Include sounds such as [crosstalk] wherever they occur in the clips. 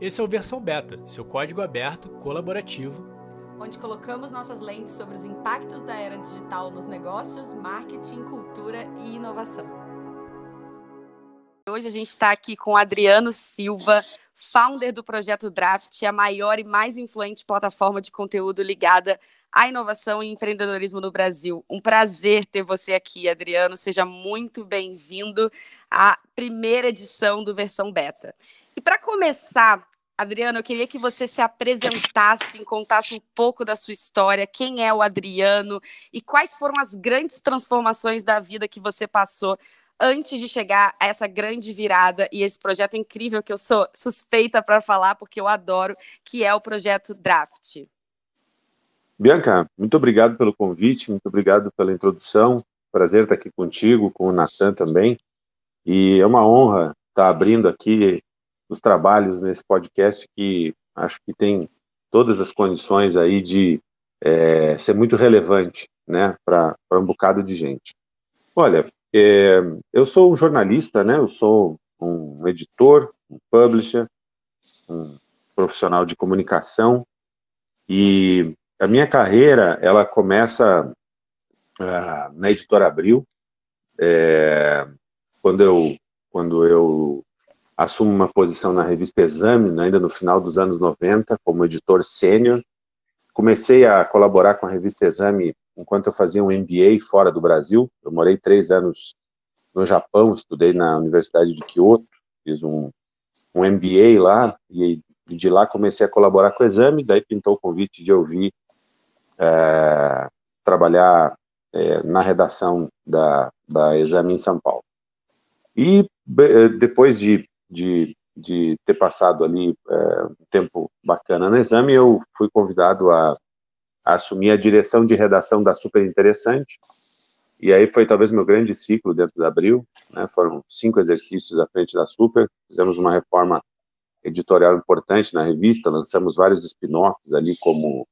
Esse é o Versão Beta, seu código aberto, colaborativo, onde colocamos nossas lentes sobre os impactos da era digital nos negócios, marketing, cultura e inovação. Hoje a gente está aqui com Adriano Silva, founder do projeto Draft, a maior e mais influente plataforma de conteúdo ligada à inovação e empreendedorismo no Brasil. Um prazer ter você aqui, Adriano. Seja muito bem-vindo à primeira edição do Versão Beta. E para começar, Adriano, eu queria que você se apresentasse, contasse um pouco da sua história, quem é o Adriano e quais foram as grandes transformações da vida que você passou antes de chegar a essa grande virada e esse projeto incrível que eu sou suspeita para falar, porque eu adoro, que é o projeto Draft. Bianca, muito obrigado pelo convite, muito obrigado pela introdução. Prazer estar aqui contigo, com o Natan também. E é uma honra estar abrindo aqui os trabalhos nesse podcast que acho que tem todas as condições aí de é, ser muito relevante, né, para um bocado de gente. Olha, é, eu sou um jornalista, né, eu sou um editor, um publisher, um profissional de comunicação e a minha carreira ela começa uh, na editora Abril, é, quando eu quando eu assumo uma posição na revista Exame, né, ainda no final dos anos 90, como editor sênior. Comecei a colaborar com a revista Exame enquanto eu fazia um MBA fora do Brasil. Eu morei três anos no Japão, estudei na Universidade de Kyoto, fiz um, um MBA lá, e de lá comecei a colaborar com o Exame, daí pintou o convite de eu vir é, trabalhar é, na redação da, da Exame em São Paulo. E depois de de, de ter passado ali é, um tempo bacana no exame, eu fui convidado a, a, assumir a direção de redação da Super Interessante, e aí foi talvez meu grande ciclo dentro da Abril, né, foram cinco exercícios à frente da Super, fizemos uma reforma editorial importante na revista, lançamos vários spin-offs ali, como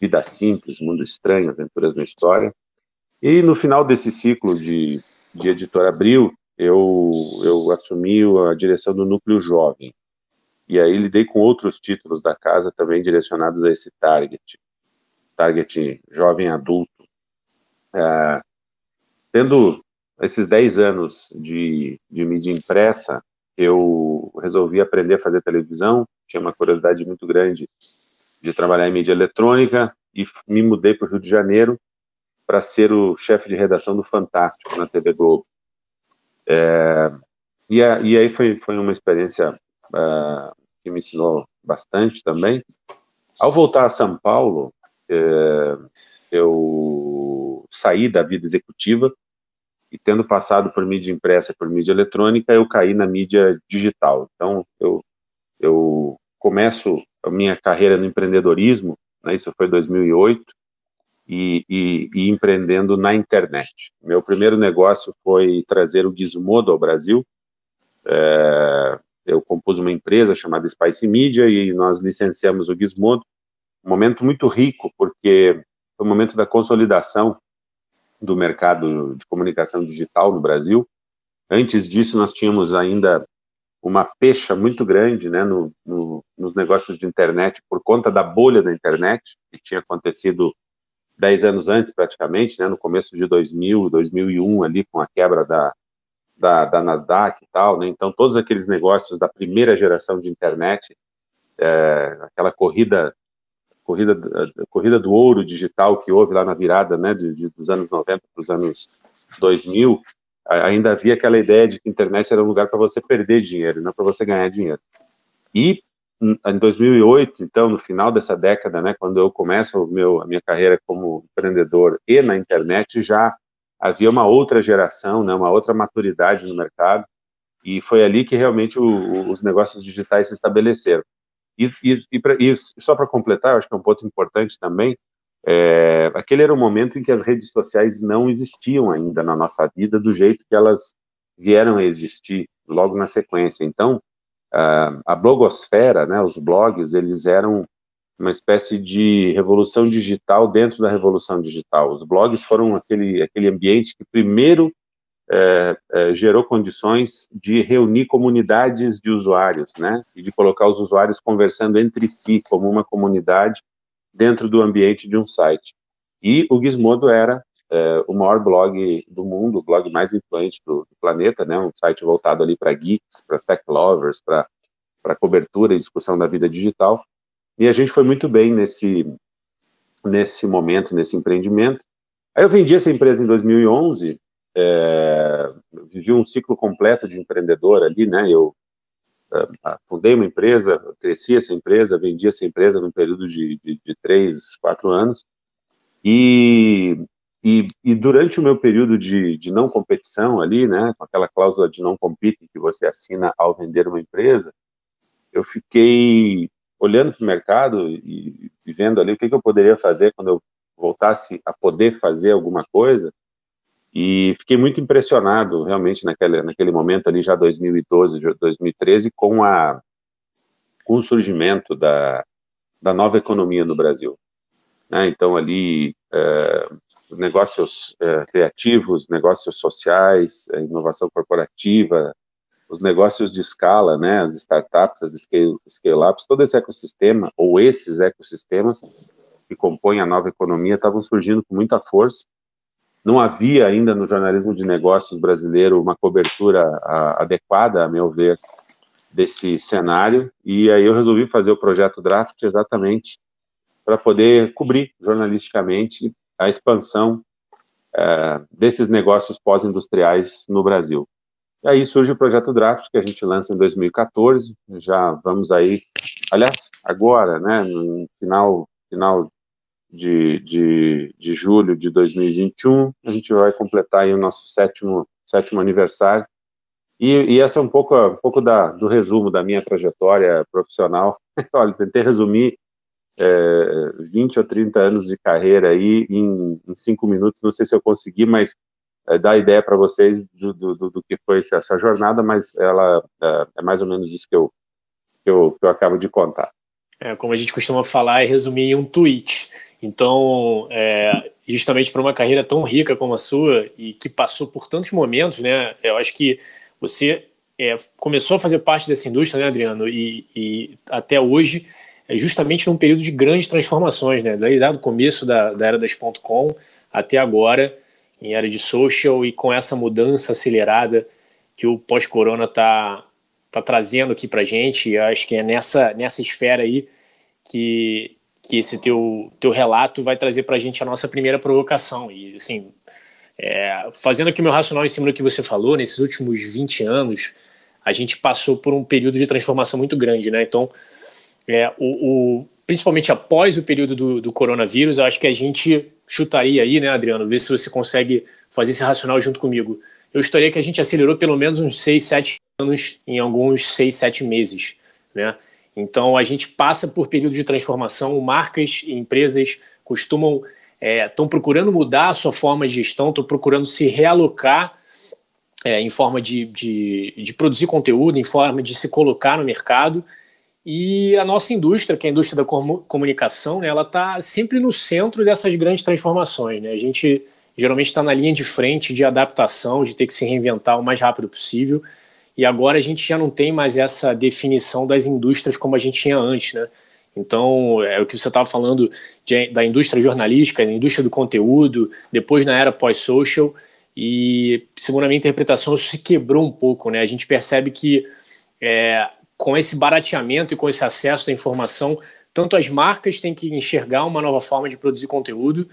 Vida Simples, Mundo Estranho, Aventuras na História, e no final desse ciclo de, de editora Abril, eu, eu assumi a direção do núcleo jovem. E aí lidei com outros títulos da casa também direcionados a esse target, target jovem adulto. É, tendo esses 10 anos de, de mídia impressa, eu resolvi aprender a fazer televisão, tinha uma curiosidade muito grande de trabalhar em mídia eletrônica e me mudei para o Rio de Janeiro para ser o chefe de redação do Fantástico na TV Globo. É, e, a, e, aí foi, foi uma experiência uh, que me ensinou bastante também. Ao voltar a São Paulo, é, eu saí da vida executiva e tendo passado por mídia impressa e por mídia eletrônica, eu caí na mídia digital. Então, eu, eu começo a minha carreira no empreendedorismo, né, isso foi 2008, e, e, e, empreendendo na internet. Meu primeiro negócio foi trazer o Gizmodo ao Brasil. É, eu compus uma empresa chamada Spice Media e nós licenciamos o Gizmodo. Um momento muito rico, porque foi o momento da consolidação do mercado de comunicação digital no Brasil. Antes disso, nós tínhamos ainda uma pecha muito grande né, no, no, nos negócios de internet por conta da bolha da internet, que tinha acontecido dez anos antes, praticamente, né, no começo de 2000, 2001, ali, com a quebra da, da, da Nasdaq e tal, né, então todos aqueles negócios da primeira geração de internet, é, aquela corrida corrida corrida do ouro digital que houve lá na virada, né, de, de dos anos 90 para os anos 2000, ainda havia aquela ideia de que a internet era um lugar para você perder dinheiro, não para você ganhar dinheiro. E em 2008, então, no final dessa década, né, quando eu começo o meu, a minha carreira como empreendedor e na internet, já havia uma outra geração, né, uma outra maturidade no mercado, e foi ali que realmente o, os negócios digitais se estabeleceram. E, e, e, pra, e só para completar, acho que é um ponto importante também, é, aquele era o momento em que as redes sociais não existiam ainda na nossa vida do jeito que elas vieram a existir logo na sequência. Então, uh, a blogosfera, né, os blogs, eles eram uma espécie de revolução digital dentro da revolução digital. Os blogs foram aquele, aquele ambiente que primeiro é, é, gerou condições de reunir comunidades de usuários, né? E de colocar os usuários conversando entre si como uma comunidade dentro do ambiente de um site. E o Gizmodo era é, o maior blog do mundo, o blog mais influente do, do planeta, né? Um site voltado ali para geeks, para tech lovers, para cobertura e discussão da vida digital. E a gente foi muito bem nesse nesse momento, nesse empreendimento. Aí eu vendi essa empresa em 2011 é, vivi um ciclo completo de empreendedor ali, né? Eu é, fundei uma empresa, cresci essa empresa, vendi essa empresa num período de, de, de três, quatro anos. E, e, e, durante o meu período de, de não competição ali, né, com aquela cláusula de não compete que você assina ao vender uma empresa, eu fiquei olhando para o mercado e, e vendo ali o que, que eu poderia fazer quando eu voltasse a poder fazer alguma coisa. E fiquei muito impressionado, realmente, naquele, naquele momento ali, já 2012, 2013, com, a, com o surgimento da, da nova economia no Brasil. Né? Então, ali, é, negócios é, criativos, negócios sociais, inovação corporativa, os negócios de escala, né, as startups, as scale-ups, todo esse ecossistema, ou esses ecossistemas que compõem a nova economia, estavam surgindo com muita força, não havia ainda no jornalismo de negócios brasileiro uma cobertura a, adequada, a meu ver, desse cenário, e aí eu resolvi fazer o projeto Draft exatamente para poder cobrir jornalisticamente a expansão é, desses negócios pós-industriais no Brasil. E aí surge o projeto Draft, que a gente lança em 2014, já vamos aí, aliás, agora, né, no final, final de, de, de julho de 2021, a gente vai completar aí o nosso sétimo, sétimo aniversário. E, e essa é um pouco, um pouco da, do resumo da minha trajetória profissional. [laughs] Olha, tentei resumir é, 20 ou 30 anos de carreira aí em, em cinco minutos, não sei se eu consegui, mas é, dar ideia para vocês do, do, do, que foi essa jornada, mas ela é, é mais ou menos isso que eu, que eu, que eu acabo de contar. É, como a gente costuma falar e resumir em um tweet. Então, é, justamente para uma carreira tão rica como a sua e que passou por tantos momentos, né? Eu acho que você é, começou a fazer parte dessa indústria, né, Adriano? E, e até hoje, é justamente num período de grandes transformações, né? Desde o começo da, da era das .com até agora, em era de social e com essa mudança acelerada que o pós-corona está tá trazendo aqui para gente. E acho que é nessa, nessa esfera aí que, que esse teu, teu relato vai trazer para a gente a nossa primeira provocação. E, assim, é, fazendo aqui o meu racional em cima do que você falou, nesses últimos 20 anos, a gente passou por um período de transformação muito grande, né? Então, é, o, o principalmente após o período do, do, coronavírus, eu acho que a gente chutaria aí, né, Adriano? Ver se você consegue fazer esse racional junto comigo. Eu estaria que a gente acelerou pelo menos uns 6, 7 anos em alguns 6, 7 meses, né? Então, a gente passa por período de transformação, marcas e empresas costumam, estão é, procurando mudar a sua forma de gestão, estão procurando se realocar é, em forma de, de, de, produzir conteúdo, em forma de se colocar no mercado. E a nossa indústria, que é a indústria da comunicação, né, ela está sempre no centro dessas grandes transformações. Né? A gente geralmente está na linha de frente de adaptação, de ter que se reinventar o mais rápido possível. E agora a gente já não tem mais essa definição das indústrias como a gente tinha antes, né? Então, é o que você estava falando de, da indústria jornalística, da indústria do conteúdo, depois na era pós-social, e segundo a minha interpretação, isso se quebrou um pouco, né? A gente percebe que é, com esse barateamento e com esse acesso à informação, tanto as marcas têm que enxergar uma nova forma de produzir conteúdo,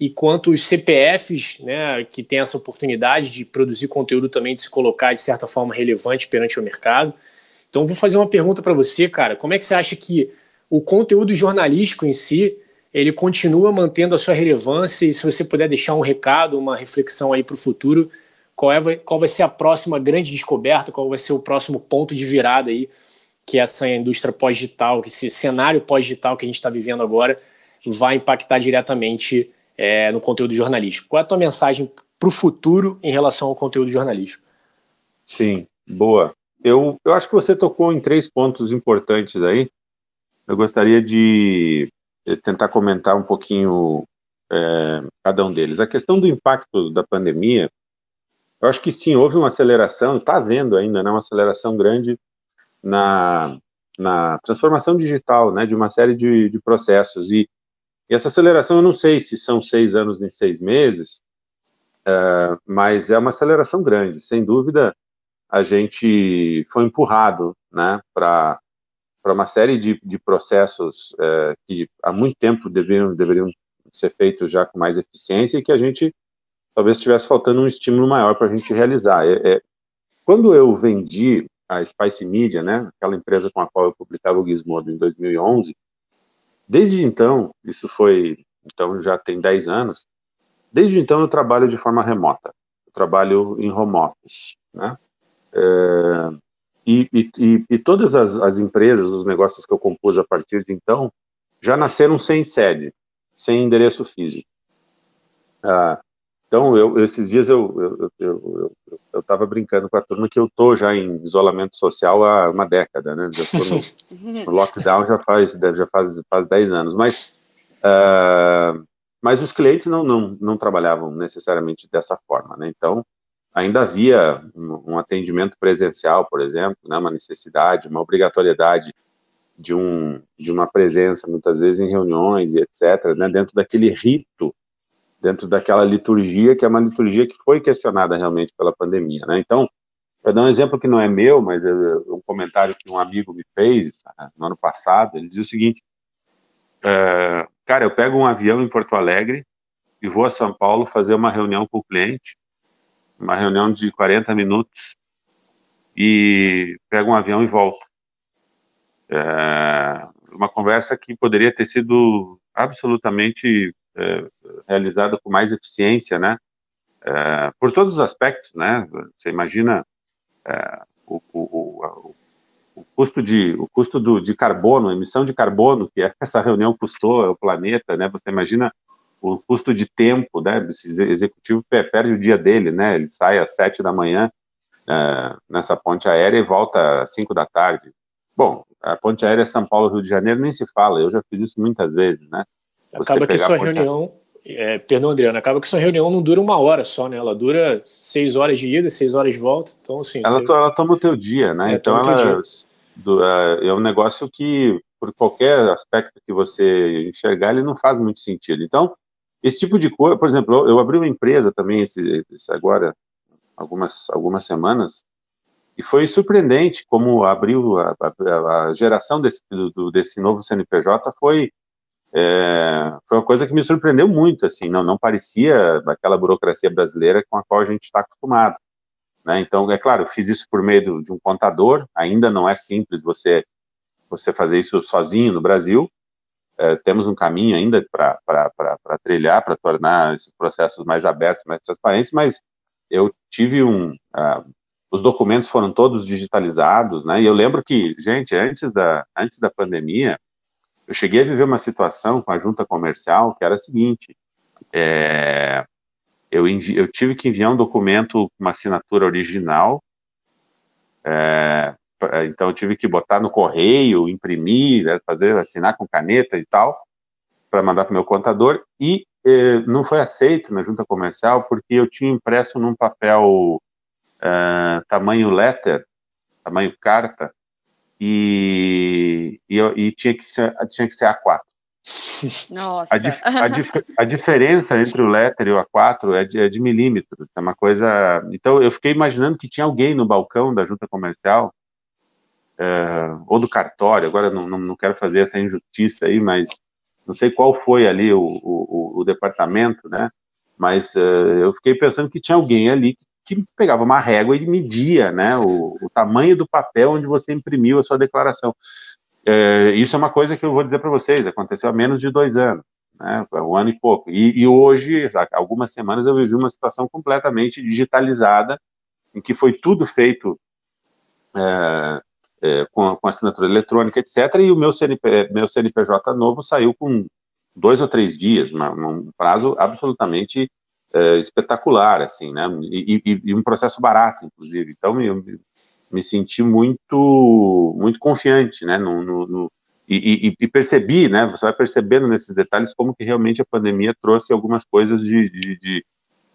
e quanto os CPFs, né, que têm essa oportunidade de produzir conteúdo também, de se colocar de certa forma relevante perante o mercado. Então, vou fazer uma pergunta para você, cara. Como é que você acha que o conteúdo jornalístico em si ele continua mantendo a sua relevância? E se você puder deixar um recado, uma reflexão aí para o futuro, qual, é, qual vai ser a próxima grande descoberta? Qual vai ser o próximo ponto de virada aí que essa indústria pós-digital, que esse cenário pós-digital que a gente está vivendo agora vai impactar diretamente é, no conteúdo jornalístico. Qual é a tua mensagem para o futuro em relação ao conteúdo jornalístico? Sim, boa. Eu, eu acho que você tocou em três pontos importantes aí. Eu gostaria de tentar comentar um pouquinho é, cada um deles. A questão do impacto da pandemia, eu acho que sim, houve uma aceleração, está havendo ainda, né, uma aceleração grande na, na transformação digital, né, de uma série de, de processos. E, e, essa aceleração, eu não sei se são seis anos em seis meses, uh, mas é uma aceleração grande. Sem dúvida, a gente foi empurrado, né, para para uma série de, de processos uh, que há muito tempo deveriam, deveriam ser feitos já com mais eficiência e que a gente talvez estivesse faltando um estímulo maior para a gente realizar. É, é, quando eu vendi a Spice Media, né, aquela empresa com a qual eu publicava o Gizmodo em 2011, desde então, isso foi, então já tem 10 anos, desde então eu trabalho de forma remota, eu trabalho em home office, né, é, e, e, e, todas as, as, empresas, os negócios que eu compus a partir de então, já nasceram sem sede, sem endereço físico. Ah, então, eu, esses dias eu estava brincando com a turma que eu estou já em isolamento social há uma década, né? Já no, [laughs] no, lockdown já faz já faz, faz 10 anos, mas uh, mas os clientes não, não, não trabalhavam necessariamente dessa forma, né? Então, ainda havia um, um atendimento presencial, por exemplo, né? Uma necessidade, uma obrigatoriedade de um de uma presença muitas vezes em reuniões e etc, né? Dentro daquele rito dentro daquela liturgia, que é uma liturgia que foi questionada realmente pela pandemia, né? Então, para dar um exemplo que não é meu, mas é um comentário que um amigo me fez ah, no ano passado, ele diz o seguinte, é, cara, eu pego um avião em Porto Alegre e vou a São Paulo fazer uma reunião com o cliente, uma reunião de 40 minutos, e pego um avião e volto. É, uma conversa que poderia ter sido absolutamente realizada com mais eficiência, né? É, por todos os aspectos, né? Você imagina é, o, o, o, custo de o custo do, de carbono, a emissão de carbono que [laughs] essa reunião custou ao planeta, né? Você imagina o custo de tempo, né? Esse executivo perde o dia dele, né? Ele sai às sete da manhã nessa ponte aérea e volta às cinco da tarde. Bom, a ponte aérea São Paulo Rio de Janeiro nem se fala. Eu já fiz isso muitas vezes, né? Acaba que sua reunião, é, perdão, Adriano, acaba que sua reunião não dura uma hora só, né? Ela dura seis horas de ida, seis horas de volta. Então, assim. Ela, você... ela toma o teu dia, né? É, então, ela do, é, é um negócio que, por qualquer aspecto que você enxergar, ele não faz muito sentido. Então, esse tipo de coisa, por exemplo, eu, eu abri uma empresa também esse, esse agora, algumas, algumas semanas, e foi surpreendente como abriu a, a, a geração desse, do, desse novo CNPJ foi é, foi uma coisa que me surpreendeu muito, assim, não, não parecia aquela burocracia brasileira com a qual a gente está acostumado. Né? Então, é claro, eu fiz isso por meio de um contador, ainda não é simples você, você fazer isso sozinho no Brasil, é, temos um caminho ainda para trilhar, para tornar esses processos mais abertos, mais transparentes, mas eu tive um... Uh, os documentos foram todos digitalizados, né? E eu lembro que, gente, antes da, antes da pandemia, eu cheguei a viver uma situação com a junta comercial que era a seguinte: é, eu, eu, tive que enviar um documento com uma assinatura original, é, então eu tive que botar no correio, imprimir, né, fazer assinar com caneta e tal, para mandar para o meu contador, e é, não foi aceito na junta comercial porque eu tinha impresso num papel é, tamanho letter, tamanho carta, e, e, e, tinha, que ser, tinha que ser A4. Nossa. A, dif, a, dif, a, diferença entre o letter e o A4 é de, é de, milímetros, é uma coisa... Então, eu fiquei imaginando que tinha alguém no balcão da junta comercial, é, ou do cartório, agora não, não, não, quero fazer essa injustiça aí, mas não sei qual foi ali o, o, o departamento, né? Mas uh, eu fiquei pensando que tinha alguém ali que que pegava uma régua e media né, o, o tamanho do papel onde você imprimiu a sua declaração. É, isso é uma coisa que eu vou dizer para vocês, aconteceu há menos de dois anos, né, um ano e pouco. E, e, hoje, algumas semanas, eu vivi uma situação completamente digitalizada, em que foi tudo feito é, é, com, com, assinatura eletrônica, etc., e o meu, CNP, meu CNPJ novo saiu com dois ou três dias, uma, um prazo absolutamente é, espetacular, assim, né? E, e, e, um processo barato, inclusive. Então, eu me, me senti muito, muito confiante, né? No, no, no e, e, percebi, né? Você vai percebendo nesses detalhes como que realmente a pandemia trouxe algumas coisas de, de, de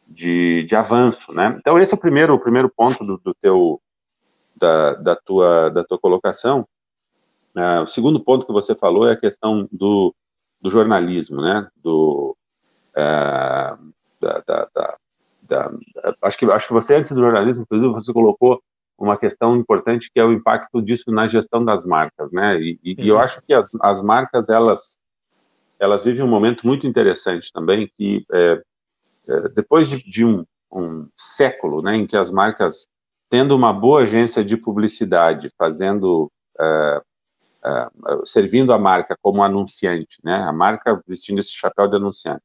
de, de avanço, né? Então esse é o primeiro, o primeiro ponto do, do teu, da, da, tua, da tua colocação. Uh, o segundo ponto que você falou é a questão do, do jornalismo, né? Do, uh, da, da, da, acho que acho que você antes do jornalismo, inclusive, você colocou uma questão importante que é o impacto disso na gestão das marcas, né? E, e, e eu acho que as, as, marcas elas elas vivem um momento muito interessante também que é, é, depois de, de um, um, século, né, em que as marcas tendo uma boa agência de publicidade, fazendo é, é servindo a marca como anunciante, né? A marca vestindo esse chapéu de anunciante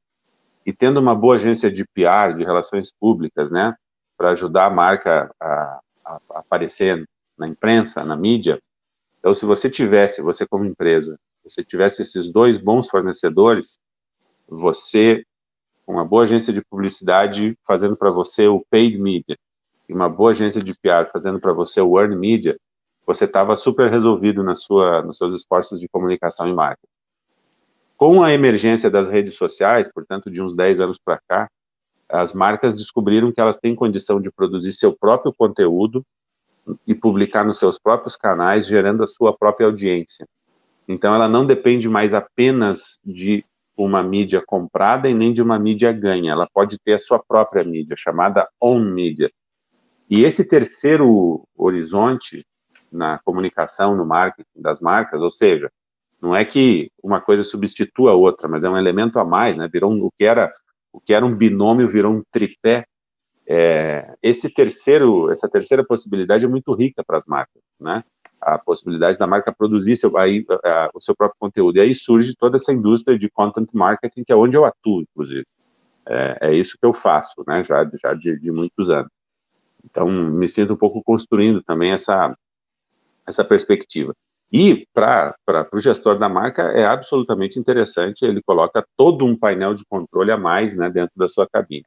e tendo uma boa agência de PR, de relações públicas, né, para ajudar a marca a, a, aparecer na imprensa, na mídia. Então, se você tivesse, você como empresa, você tivesse esses dois bons fornecedores, você, com uma boa agência de publicidade fazendo para você o paid media, e uma boa agência de PR fazendo para você o earned media, você estava super resolvido na sua, nos seus esforços de comunicação e marketing. Com a emergência das redes sociais, portanto, de uns 10 anos para cá, as marcas descobriram que elas têm condição de produzir seu próprio conteúdo e publicar nos seus próprios canais, gerando a sua própria audiência. Então, ela não depende mais apenas de uma mídia comprada e nem de uma mídia ganha. Ela pode ter a sua própria mídia, chamada on media. E esse terceiro horizonte na comunicação, no marketing das marcas, ou seja, não é que uma coisa substitua a outra, mas é um elemento a mais, né? Virou um, o que era o que era um binômio virou um tripé. É, esse terceiro, essa terceira possibilidade é muito rica para as marcas, né? A possibilidade da marca produzir seu, aí, a, o seu próprio conteúdo. E aí surge toda essa indústria de content marketing, que é onde eu atuo, inclusive. É, é isso que eu faço, né? Já, já de, de muitos anos. Então, me sinto um pouco construindo também essa, essa perspectiva. E para o gestor da marca é absolutamente interessante, ele coloca todo um painel de controle a mais né, dentro da sua cabine.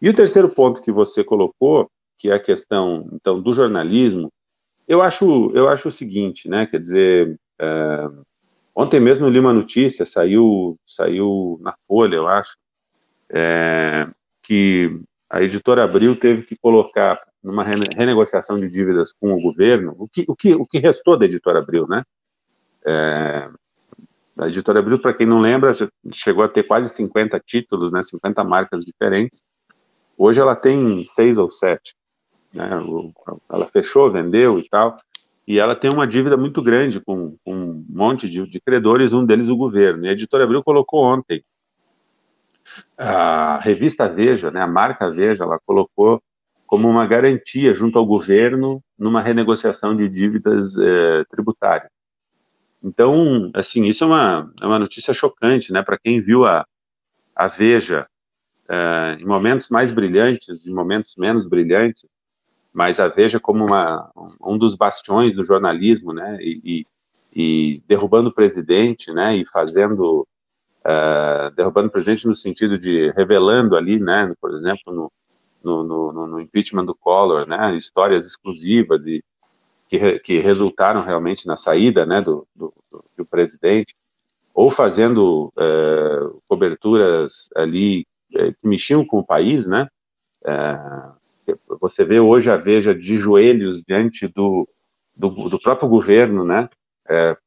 E o terceiro ponto que você colocou, que é a questão então do jornalismo, eu acho, eu acho o seguinte, né, quer dizer, é, ontem mesmo eu li uma notícia, saiu, saiu na Folha, eu acho, é, que a editora Abril teve que colocar numa renegociação de dívidas com o governo, o que, o que, o que restou da editora Abril, né? É, a editora Abril, para quem não lembra, chegou a ter quase 50 títulos, né, 50 marcas diferentes. Hoje ela tem seis ou sete. Né, ela fechou, vendeu e tal, e ela tem uma dívida muito grande com, com um monte de, de, credores, um deles o governo. E a editora Abril colocou ontem, a revista Veja, né, a marca Veja, ela colocou como uma garantia junto ao governo numa renegociação de dívidas é, tributárias. Então, assim, isso é uma, é uma notícia chocante, né, para quem viu a, a Veja é, em momentos mais brilhantes, em momentos menos brilhantes, mas a Veja como uma, um dos bastiões do jornalismo, né, e, e, e derrubando o presidente, né, e fazendo, é, derrubando presidente no sentido de revelando ali, né, por exemplo, no, no, no, no impeachment do Collor, né, histórias exclusivas e que, que resultaram realmente na saída, né, do, do, do presidente, ou fazendo é, coberturas ali é, que mexiam com o país, né, é, você vê hoje a Veja de joelhos diante do, do, do próprio governo, né,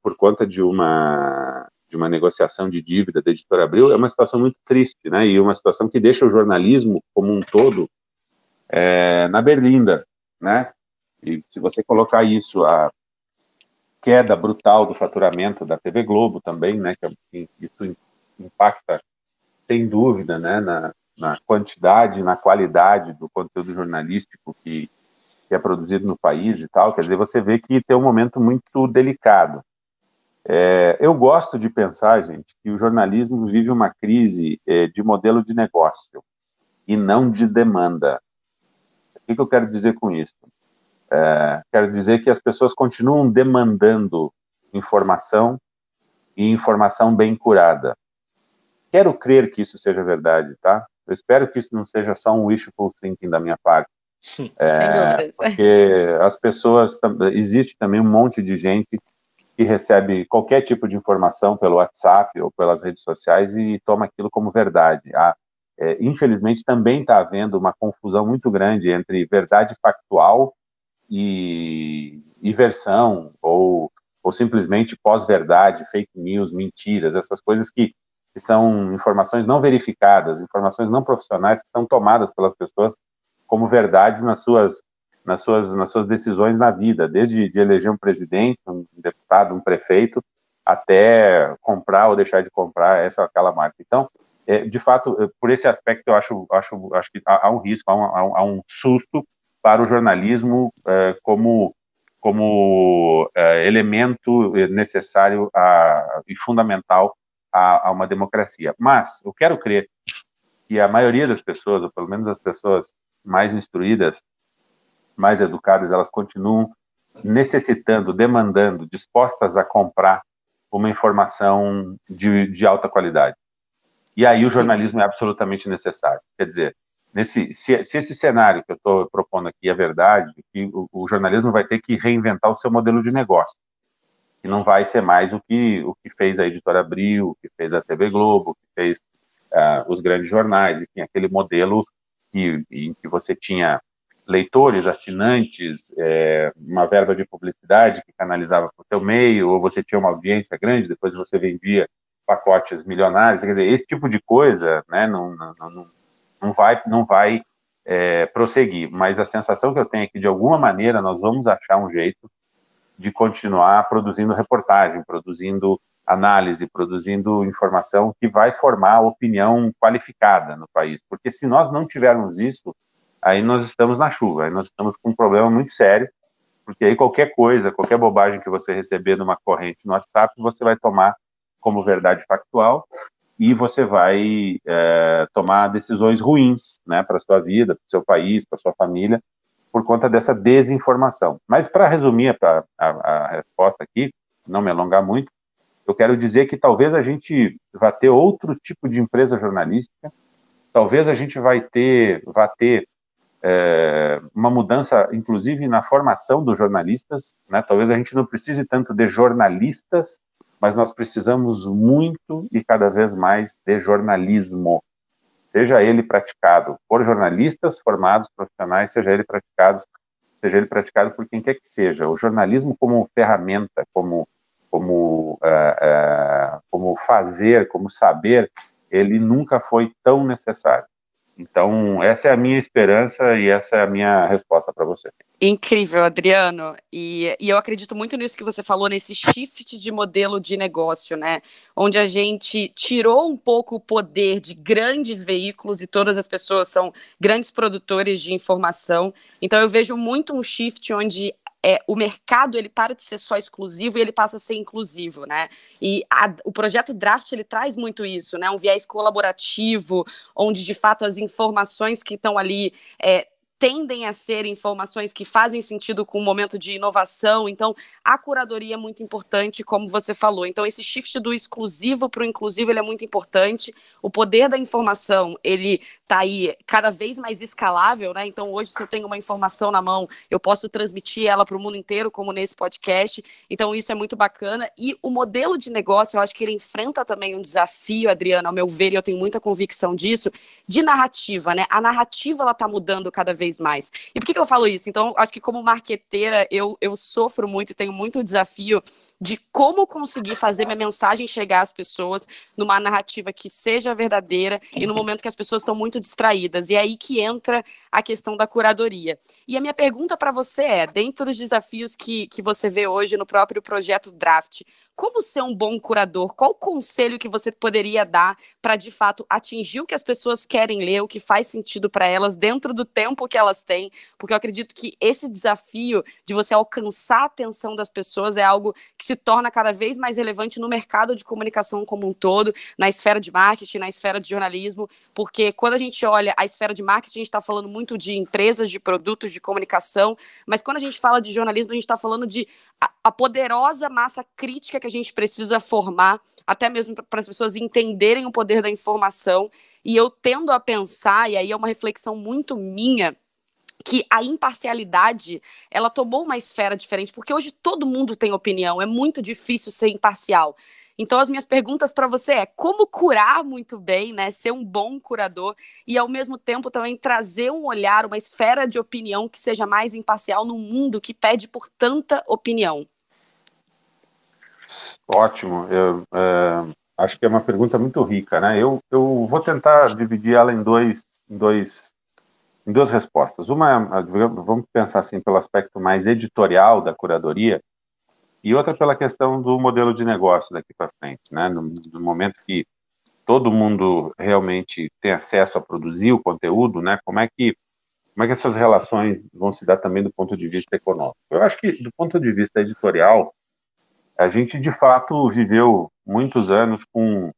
por conta de uma de uma negociação de dívida da editora Abril, é uma situação muito triste, né, e uma situação que deixa o jornalismo como um todo é, na Berlinda, né? E se você colocar isso, a queda brutal do faturamento da TV Globo também, né? Que isso impacta sem dúvida, né? Na, na quantidade, na qualidade do conteúdo jornalístico que, que é produzido no país e tal. Quer dizer, você vê que tem um momento muito delicado. É, eu gosto de pensar, gente, que o jornalismo vive uma crise é, de modelo de negócio e não de demanda. O que, eu quero dizer com isso? É, quero dizer que as pessoas continuam demandando informação e informação bem curada. Quero crer que isso seja verdade, tá? Eu espero que isso não seja só um wishful thinking da minha parte. [laughs] É, porque as pessoas, existe também um monte de gente que recebe qualquer tipo de informação pelo WhatsApp ou pelas redes sociais e toma aquilo como verdade. Ah, é, infelizmente, também está havendo uma confusão muito grande entre verdade factual e, e versão, ou, ou simplesmente pós-verdade, fake news, mentiras, essas coisas que, que são informações não verificadas, informações não profissionais que são tomadas pelas pessoas como verdades nas suas nas suas, nas suas decisões na vida, desde de eleger um presidente, um deputado, um prefeito, até comprar ou deixar de comprar essa aquela marca. Então, é, de fato, por esse aspecto, eu acho, acho, acho que há, há um risco, há um, há um, susto para o jornalismo é, como, como é, elemento necessário a, e fundamental a, a, uma democracia. Mas eu quero crer que a maioria das pessoas, ou pelo menos as pessoas mais instruídas, mais educadas, elas continuam necessitando, demandando, dispostas a comprar uma informação de, de alta qualidade. E aí o jornalismo Sim. é absolutamente necessário. Quer dizer, nesse, se, se esse cenário que eu estou propondo aqui é verdade, que o, o, jornalismo vai ter que reinventar o seu modelo de negócio, que não vai ser mais o que, o que fez a Editora Abril, o que fez a TV Globo, o que fez uh, os grandes jornais, enfim, aquele modelo que, em que você tinha leitores, assinantes, é, uma verba de publicidade que canalizava para o seu meio, ou você tinha uma audiência grande, depois você vendia pacotes milionários, quer dizer, esse tipo de coisa, né, não, não, não, não vai, não vai é, prosseguir, mas a sensação que eu tenho é que, de alguma maneira, nós vamos achar um jeito de continuar produzindo reportagem, produzindo análise, produzindo informação que vai formar opinião qualificada no país, porque se nós não tivermos isso, aí nós estamos na chuva, aí nós estamos com um problema muito sério, porque aí qualquer coisa, qualquer bobagem que você receber numa corrente no WhatsApp, você vai tomar como verdade factual e você vai é, tomar decisões ruins, né, para sua vida, para seu país, para sua família, por conta dessa desinformação. Mas para resumir a, a, a resposta aqui, não me alongar muito, eu quero dizer que talvez a gente vá ter outro tipo de empresa jornalística, talvez a gente vai ter, vá ter é, uma mudança, inclusive, na formação dos jornalistas. Né? Talvez a gente não precise tanto de jornalistas, mas nós precisamos muito e cada vez mais de jornalismo, seja ele praticado por jornalistas formados profissionais, seja ele praticado, seja ele praticado por quem quer que seja. O jornalismo como ferramenta, como como uh, uh, como fazer, como saber, ele nunca foi tão necessário. Então, essa é a minha esperança e essa é a minha resposta para você. Incrível, Adriano. E, e, eu acredito muito nisso que você falou, nesse shift de modelo de negócio, né? Onde a gente tirou um pouco o poder de grandes veículos e todas as pessoas são grandes produtores de informação. Então, eu vejo muito um shift onde é, o mercado ele para de ser só exclusivo e ele passa a ser inclusivo, né? E a, o projeto Draft ele traz muito isso, né? Um viés colaborativo, onde de fato as informações que estão ali é, tendem a ser informações que fazem sentido com o momento de inovação. Então, a curadoria é muito importante, como você falou. Então, esse shift do exclusivo para o inclusivo ele é muito importante. O poder da informação ele está aí cada vez mais escalável, né? Então, hoje, se eu tenho uma informação na mão, eu posso transmitir ela para o mundo inteiro, como nesse podcast. Então, isso é muito bacana. E o modelo de negócio, eu acho que ele enfrenta também um desafio, Adriana, ao meu ver, e eu tenho muita convicção disso, de narrativa, né? A narrativa ela está mudando cada vez vez mais. E por que, que eu falo isso? Então, acho que como marqueteira, eu, eu sofro muito e tenho muito desafio de como conseguir fazer minha mensagem chegar às pessoas numa narrativa que seja verdadeira e no momento que as pessoas estão muito distraídas. E é aí que entra a questão da curadoria. E a minha pergunta para você é, dentro dos desafios que, que você vê hoje no próprio projeto Draft, como ser um bom curador? Qual o conselho que você poderia dar para, de fato, atingir o que as pessoas querem ler, o que faz sentido para elas dentro do tempo que elas têm? Porque eu acredito que esse desafio de você alcançar a atenção das pessoas é algo que se torna cada vez mais relevante no mercado de comunicação como um todo, na esfera de marketing, na esfera de jornalismo, porque quando a gente olha a esfera de marketing, a gente está falando muito de empresas, de produtos, de comunicação, mas quando a gente fala de jornalismo, a gente está falando de a, a poderosa massa crítica que a gente precisa formar, até mesmo para as pessoas entenderem o poder da informação. E eu tendo a pensar, e aí é uma reflexão muito minha, que a imparcialidade ela tomou uma esfera diferente, porque hoje todo mundo tem opinião, é muito difícil ser imparcial. Então, as minhas perguntas para você é como curar muito bem, né? Ser um bom curador e, ao mesmo tempo, também trazer um olhar, uma esfera de opinião que seja mais imparcial num mundo que pede por tanta opinião. Ótimo. Eu, é, acho que é uma pergunta muito rica, né? Eu, eu vou tentar dividir ela em dois, em dois em duas respostas. Uma, vamos pensar assim pelo aspecto mais editorial da curadoria, e outra pela questão do modelo de negócio daqui para frente, né? No, no, momento que todo mundo realmente tem acesso a produzir o conteúdo, né? Como é que como é que essas relações vão se dar também do ponto de vista econômico? Eu acho que do ponto de vista editorial, a gente de fato viveu muitos anos com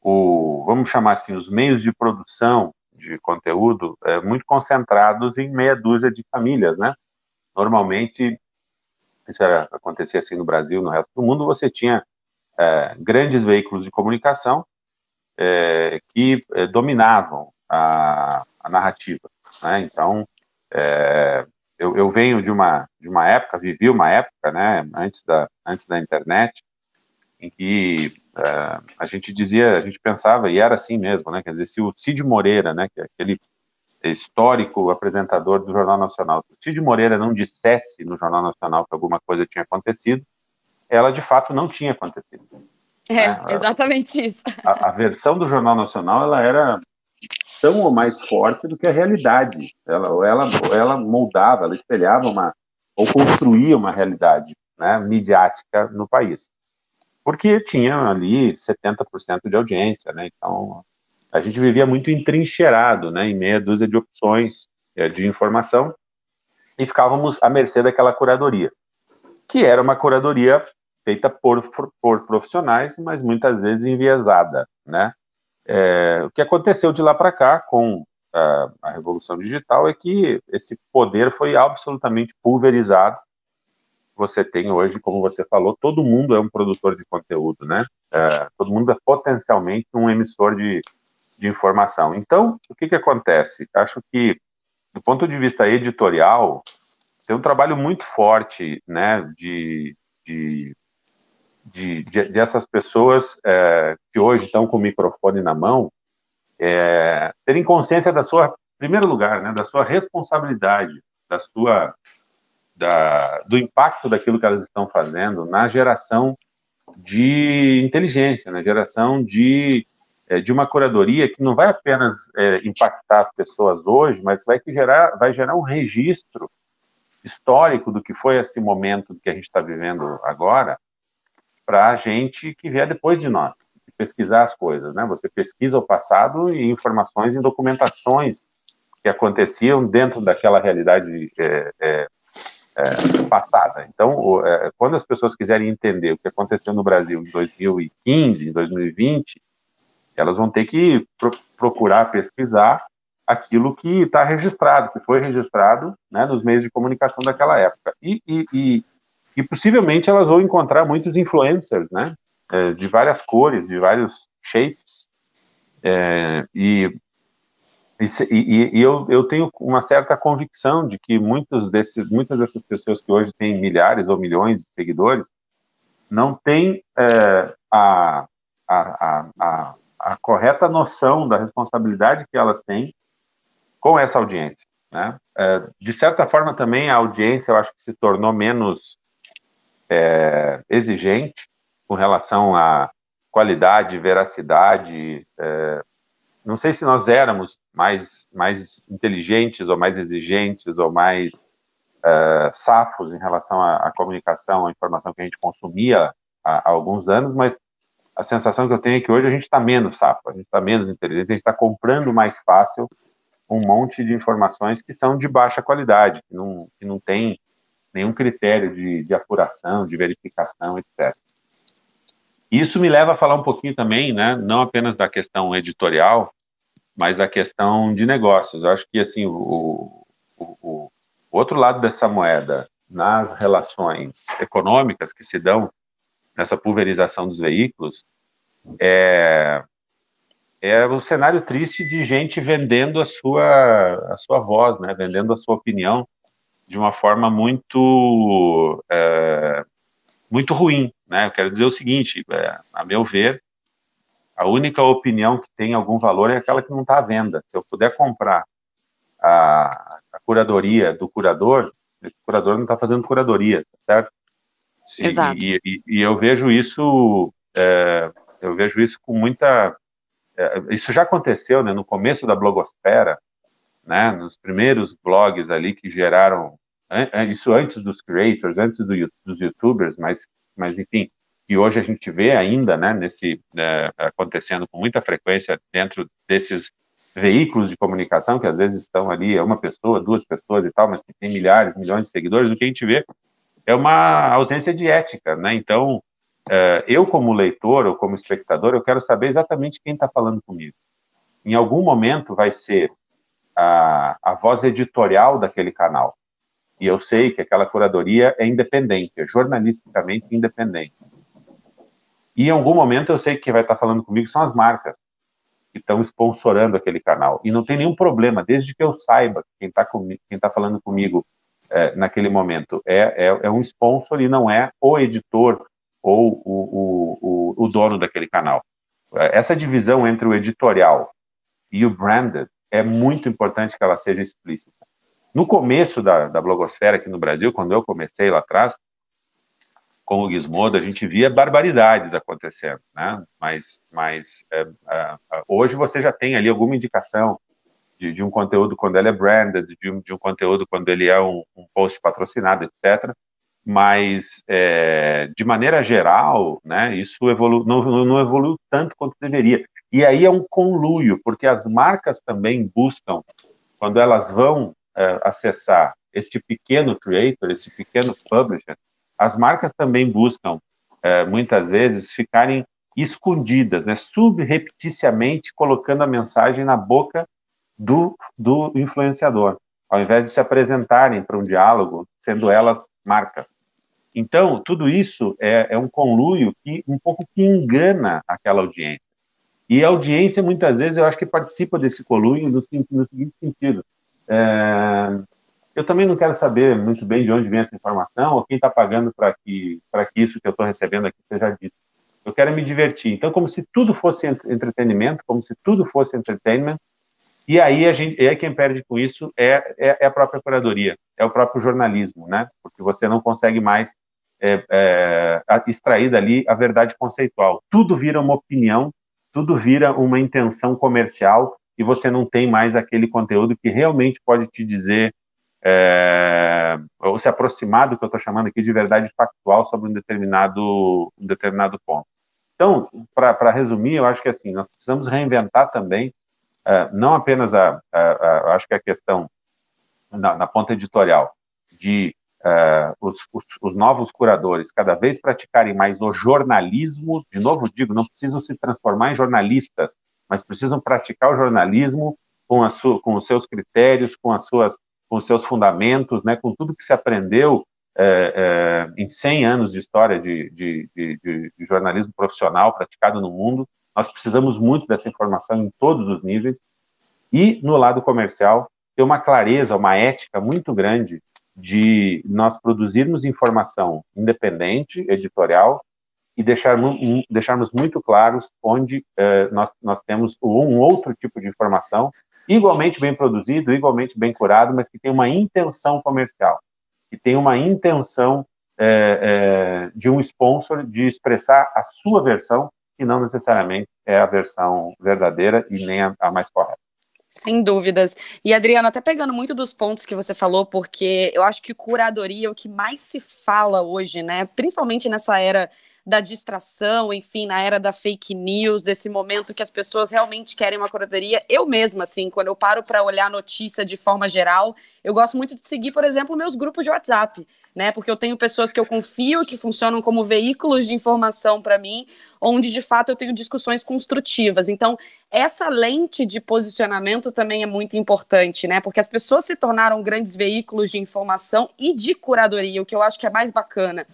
o, vamos chamar assim, os meios de produção de conteúdo é, muito concentrados em meia dúzia de famílias, né? Normalmente isso era, acontecia assim no Brasil, no resto do mundo, você tinha é, grandes veículos de comunicação é, que é, dominavam a, a narrativa. Né? Então, é, eu, eu, venho de uma, de uma época, vivi uma época, né, antes da, antes da internet, em que é, a gente dizia, a gente pensava, e era assim mesmo, né, quer dizer, se o Cid Moreira, né, que é aquele histórico apresentador do Jornal Nacional, se Cid Moreira não dissesse no Jornal Nacional que alguma coisa tinha acontecido, ela de fato não tinha acontecido. É, né? exatamente isso. A, a, versão do Jornal Nacional ela era tão ou mais forte do que a realidade. Ela, ela, ela moldava, ela espelhava uma ou construía uma realidade né, midiática no país. Porque tinha ali 70% de audiência, né? Então a gente vivia muito entrincheirado, né, em meia dúzia de opções é, de informação e ficávamos à mercê daquela curadoria, que era uma curadoria feita por, por profissionais, mas muitas vezes enviesada, né? É, o que aconteceu de lá para cá com a, a, revolução digital é que esse poder foi absolutamente pulverizado. Você tem hoje, como você falou, todo mundo é um produtor de conteúdo, né? É, todo mundo é potencialmente um emissor de, de informação. Então, o que, que acontece? Acho que, do ponto de vista editorial, tem um trabalho muito forte né, de, de, de, de pessoas é, que hoje estão com o microfone na mão é, terem consciência da sua, em primeiro lugar, né, da sua responsabilidade, da sua, da, do impacto daquilo que elas estão fazendo na geração de inteligência, na geração de é, de uma curadoria que não vai apenas é, impactar as pessoas hoje, mas vai gerar, vai gerar um registro histórico do que foi esse momento que a gente está vivendo agora, para a gente que vier depois de nós, pesquisar as coisas, né? Você pesquisa o passado e informações e documentações que aconteciam dentro daquela realidade é, é, é, passada. Então, o, é, quando as pessoas quiserem entender o que aconteceu no Brasil em 2015, em 2020, elas vão ter que pro procurar pesquisar aquilo que está registrado, que foi registrado né, nos meios de comunicação daquela época. E, e, e, e possivelmente elas vão encontrar muitos influencers, né, é, de várias cores, de vários shapes, é, e, e, eu, eu tenho uma certa convicção de que muitos desses, muitas dessas pessoas que hoje têm milhares ou milhões de seguidores não têm é, a, a, a, a correta noção da responsabilidade que elas têm com essa audiência. Né? É, de certa forma, também a audiência, eu acho que se tornou menos é, exigente com relação à qualidade, veracidade. É, não sei se nós éramos mais, mais inteligentes ou mais exigentes ou mais é, safos em relação à, à, comunicação, à informação que a gente consumia há, há alguns anos, mas a sensação que eu tenho é que hoje a gente está menos sapo, a gente está menos inteligente, a gente está comprando mais fácil um monte de informações que são de baixa qualidade, que não, que não tem nenhum critério de, de apuração, de verificação, etc. Isso me leva a falar um pouquinho também, né, não apenas da questão editorial, mas da questão de negócios. Eu acho que assim o, o, o outro lado dessa moeda, nas relações econômicas que se dão nessa pulverização dos veículos é, é o cenário triste de gente vendendo a sua, a sua voz, né? vendendo a sua opinião de uma forma muito, é, muito ruim. Né? Eu quero dizer o seguinte, é, a meu ver, a única opinião que tem algum valor é aquela que não está à venda. Se eu puder comprar a, a curadoria do curador, o curador não está fazendo curadoria, certo? Exato. E, e, e eu vejo isso, é, eu vejo isso com muita é, isso já aconteceu, né, no começo da blogosfera, né, nos primeiros blogs ali que geraram isso antes dos creators, antes do, dos youtubers, mas, mas enfim, que hoje a gente vê ainda, né, nesse é, acontecendo com muita frequência dentro desses veículos de comunicação que às vezes estão ali é uma pessoa, duas pessoas e tal, mas que tem milhares, milhões de seguidores, o que a gente vê é uma ausência de ética, né? Então, uh, eu como leitor ou como espectador, eu quero saber exatamente quem está falando comigo. Em algum momento vai ser a, a voz editorial daquele canal. E eu sei que aquela curadoria é independente, é jornalisticamente independente. E em algum momento eu sei que quem vai estar falando comigo são as marcas que estão sponsorando aquele canal. E não tem nenhum problema, desde que eu saiba quem está tá falando comigo é, naquele momento é, é, é, um sponsor e não é o editor ou o, o, o, o dono daquele canal. Essa divisão entre o editorial e o branded é muito importante que ela seja explícita. No começo da, da blogosfera aqui no Brasil, quando eu comecei lá atrás, com o Gizmodo, a gente via barbaridades acontecendo, né? Mas, mas é, é, hoje você já tem ali alguma indicação de, de, um conteúdo quando ele é branded, de um, de um conteúdo quando ele é um, um post patrocinado, etc mas é, de maneira geral, né, isso evolu não, não evoluiu tanto quanto deveria. E aí é um conluio, porque as marcas também buscam, quando elas vão é, acessar este pequeno creator, esse pequeno publisher, as marcas também buscam, é, muitas vezes, ficarem escondidas, né, subrepticiamente colocando a mensagem na boca do, do influenciador, ao invés de se apresentarem para um diálogo, sendo elas marcas. Então, tudo isso é, é um conluio que um pouco que engana aquela audiência. E a audiência, muitas vezes, eu acho que participa desse conluio no, no seguinte sentido. É, eu também não quero saber muito bem de onde vem essa informação ou quem está pagando para que, que isso que eu estou recebendo aqui seja dito. Eu quero me divertir. Então, como se tudo fosse entretenimento, como se tudo fosse entertainment, e aí a gente, e aí quem perde com isso é, é, é, a própria curadoria, é o próprio jornalismo, né? Porque você não consegue mais é, é, extrair dali a verdade conceitual. Tudo vira uma opinião, tudo vira uma intenção comercial e você não tem mais aquele conteúdo que realmente pode te dizer é, ou se aproximar do que eu estou chamando aqui de verdade factual sobre um determinado, um determinado ponto. Então, para resumir, eu acho que assim, nós precisamos reinventar também uh, não apenas a, a, a, acho que a questão na, na ponta editorial de uh, os, os, os, novos curadores cada vez praticarem mais o jornalismo, de novo digo, não precisam se transformar em jornalistas, mas precisam praticar o jornalismo com, a sua, com os seus critérios, com as suas, com os seus fundamentos, né, com tudo que se aprendeu é, é, em 100 anos de história de, de, de, de, jornalismo profissional praticado no mundo, nós precisamos muito dessa informação em todos os níveis. E no lado comercial, ter uma clareza, uma ética muito grande de nós produzirmos informação independente, editorial, e deixarmos, deixarmos muito claros onde eh, nós, nós temos um outro tipo de informação, igualmente bem produzido, igualmente bem curado, mas que tem uma intenção comercial, que tem uma intenção eh, eh, de um sponsor de expressar a sua versão e não necessariamente é a versão verdadeira e nem a, a mais correta. Sem dúvidas. E, Adriano, até pegando muito dos pontos que você falou, porque eu acho que curadoria é o que mais se fala hoje, né? Principalmente nessa era da distração, enfim, na era da fake news, desse momento que as pessoas realmente querem uma curadoria. Eu mesma, assim, quando eu paro para olhar notícia de forma geral, eu gosto muito de seguir, por exemplo, meus grupos de WhatsApp, né? Porque eu tenho pessoas que eu confio que funcionam como veículos de informação para mim, onde de fato eu tenho discussões construtivas. Então, essa lente de posicionamento também é muito importante, né? Porque as pessoas se tornaram grandes veículos de informação e de curadoria, o que eu acho que é mais bacana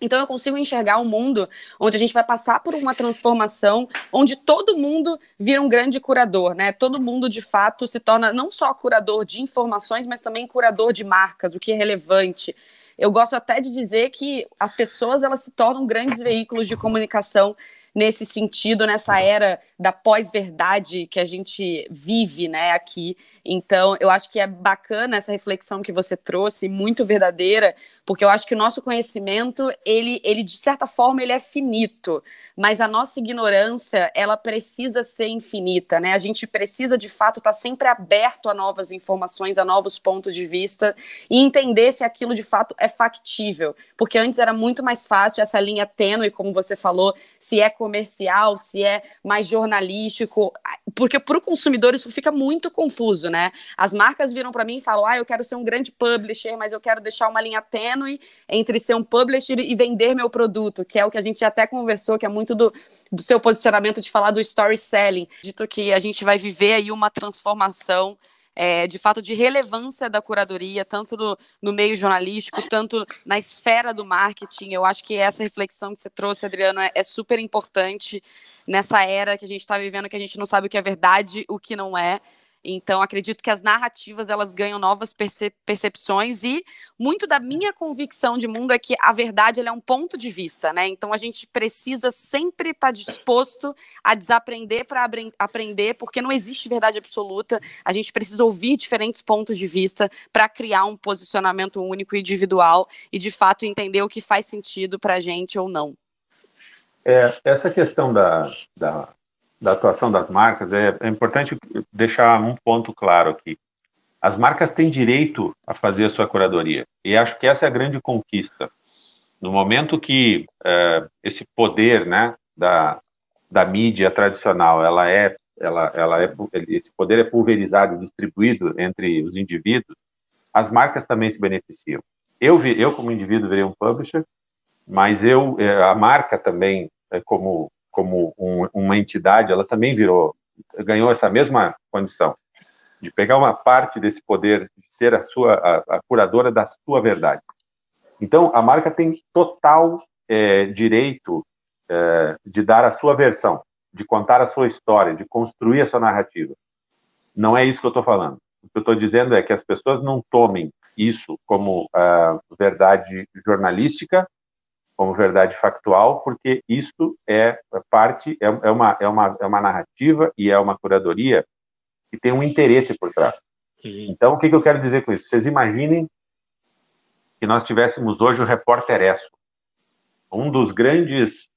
Então eu consigo enxergar um mundo onde a gente vai passar por uma transformação, onde todo mundo vira um grande curador, né? Todo mundo de fato se torna não só curador de informações, mas também curador de marcas, o que é relevante. Eu gosto até de dizer que as pessoas elas se tornam grandes veículos de comunicação nesse sentido, nessa era da pós-verdade que a gente vive, né, aqui. Então, eu acho que é bacana essa reflexão que você trouxe, muito verdadeira, porque eu acho que o nosso conhecimento, ele, ele de certa forma, ele é finito, mas a nossa ignorância, ela precisa ser infinita, né? A gente precisa, de fato, estar tá sempre aberto a novas informações, a novos pontos de vista e entender se aquilo, de fato, é factível, porque antes era muito mais fácil essa linha tênue, como você falou, se é comercial, se é mais jornalístico, porque para o consumidor isso fica muito confuso, né? As marcas viram para mim e falam: ah, eu quero ser um grande publisher, mas eu quero deixar uma linha tênue entre ser um publisher e vender meu produto, que é o que a gente até conversou, que é muito do, do seu posicionamento de falar do story selling. Dito que a gente vai viver aí uma transformação é, de fato de relevância da curadoria, tanto no, no, meio jornalístico, tanto na esfera do marketing. Eu acho que essa reflexão que você trouxe, Adriano, é, é super importante nessa era que a gente está vivendo, que a gente não sabe o que é verdade, o que não é. Então, acredito que as narrativas elas ganham novas percep percepções e muito da minha convicção de mundo é que a verdade é um ponto de vista, né? Então, a gente precisa sempre estar tá disposto a desaprender para aprender, porque não existe verdade absoluta. A gente precisa ouvir diferentes pontos de vista para criar um posicionamento único e individual e, de fato, entender o que faz sentido para a gente ou não. É, essa questão da, da da atuação das marcas, é, é importante deixar um ponto claro aqui. As marcas têm direito a fazer a sua curadoria, e acho que essa é a grande conquista. No momento que é, esse poder né, da, da mídia tradicional, ela é, ela, ela é, esse poder é pulverizado, distribuído entre os indivíduos, as marcas também se beneficiam. Eu, vi, eu como indivíduo, virei um publisher, mas eu, é, a marca também, é, como como um, uma entidade, ela também virou, ganhou essa mesma condição de pegar uma parte desse poder, de ser a sua a, a curadora da sua verdade. Então, a marca tem total é, direito é, de dar a sua versão, de contar a sua história, de construir a sua narrativa. Não é isso que eu estou falando. O que eu estou dizendo é que as pessoas não tomem isso como uh, verdade jornalística como verdade factual, porque isso é parte, é, é, uma, é, uma, é uma narrativa e é uma curadoria que tem um interesse por trás. Então, o que, que eu quero dizer com isso? Vocês imaginem que nós tivéssemos hoje o Repórter Esso, um dos grandes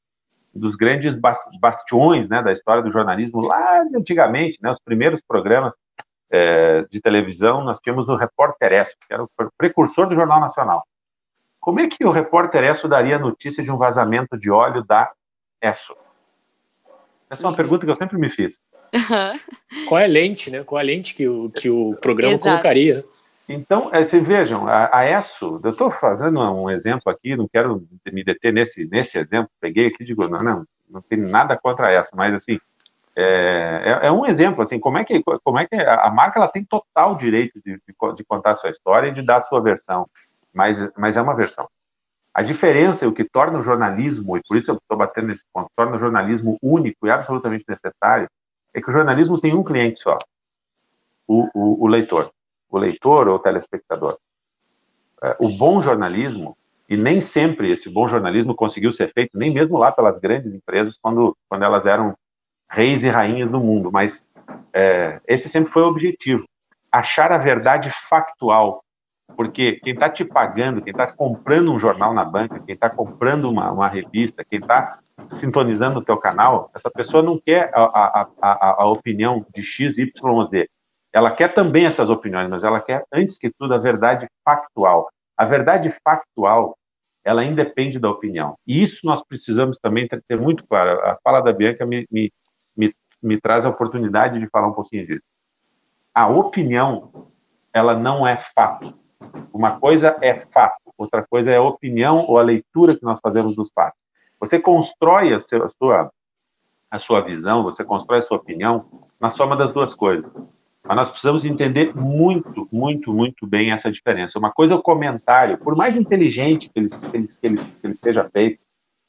dos grandes bastiões né, da história do jornalismo lá antigamente, né, os primeiros programas é, de televisão, nós tínhamos o Repórter Esso, que era o precursor do Jornal Nacional. Como é que o repórter ESSO daria notícia de um vazamento de óleo da ESSO? Essa é uma pergunta que eu sempre me fiz. Qual é a lente, né? Qual é a lente que o, que o programa Exato. colocaria? Então, é, se vejam, a, a ESSO, eu estou fazendo um exemplo aqui, não quero me deter nesse, nesse exemplo, peguei aqui e digo, não, não, não tem nada contra a ESSO, mas assim, é, é, é, um exemplo, assim, como é que, como é que a marca ela tem total direito de, de, de contar a sua história e de dar a sua versão mas, mas é uma versão. A diferença, e o que torna o jornalismo, e por isso eu estou batendo nesse ponto, torna o jornalismo único e absolutamente necessário, é que o jornalismo tem um cliente só, o, o, o leitor. O leitor ou o telespectador. É, o bom jornalismo, e nem sempre esse bom jornalismo conseguiu ser feito, nem mesmo lá pelas grandes empresas, quando, quando elas eram reis e rainhas do mundo, mas é, esse sempre foi o objetivo. Achar a verdade factual porque quem está te pagando, quem está comprando um jornal na banca, quem está comprando uma, uma, revista, quem está sintonizando o teu canal, essa pessoa não quer a, a, a, a opinião de X, Y, Z. Ela quer também essas opiniões, mas ela quer, antes que tudo, a verdade factual. A verdade factual, ela independe da opinião. E isso nós precisamos também ter, muito claro. A fala da Bianca me, me, me, me traz a oportunidade de falar um pouquinho disso. A opinião, ela não é fato uma coisa é fato, outra coisa é a opinião ou a leitura que nós fazemos dos fatos. Você constrói a, sua, a sua visão, você constrói a sua opinião na soma das duas coisas. Mas nós precisamos entender muito, muito, muito bem essa diferença. Uma coisa é o comentário, por mais inteligente que ele, que ele, que ele, que ele esteja feito,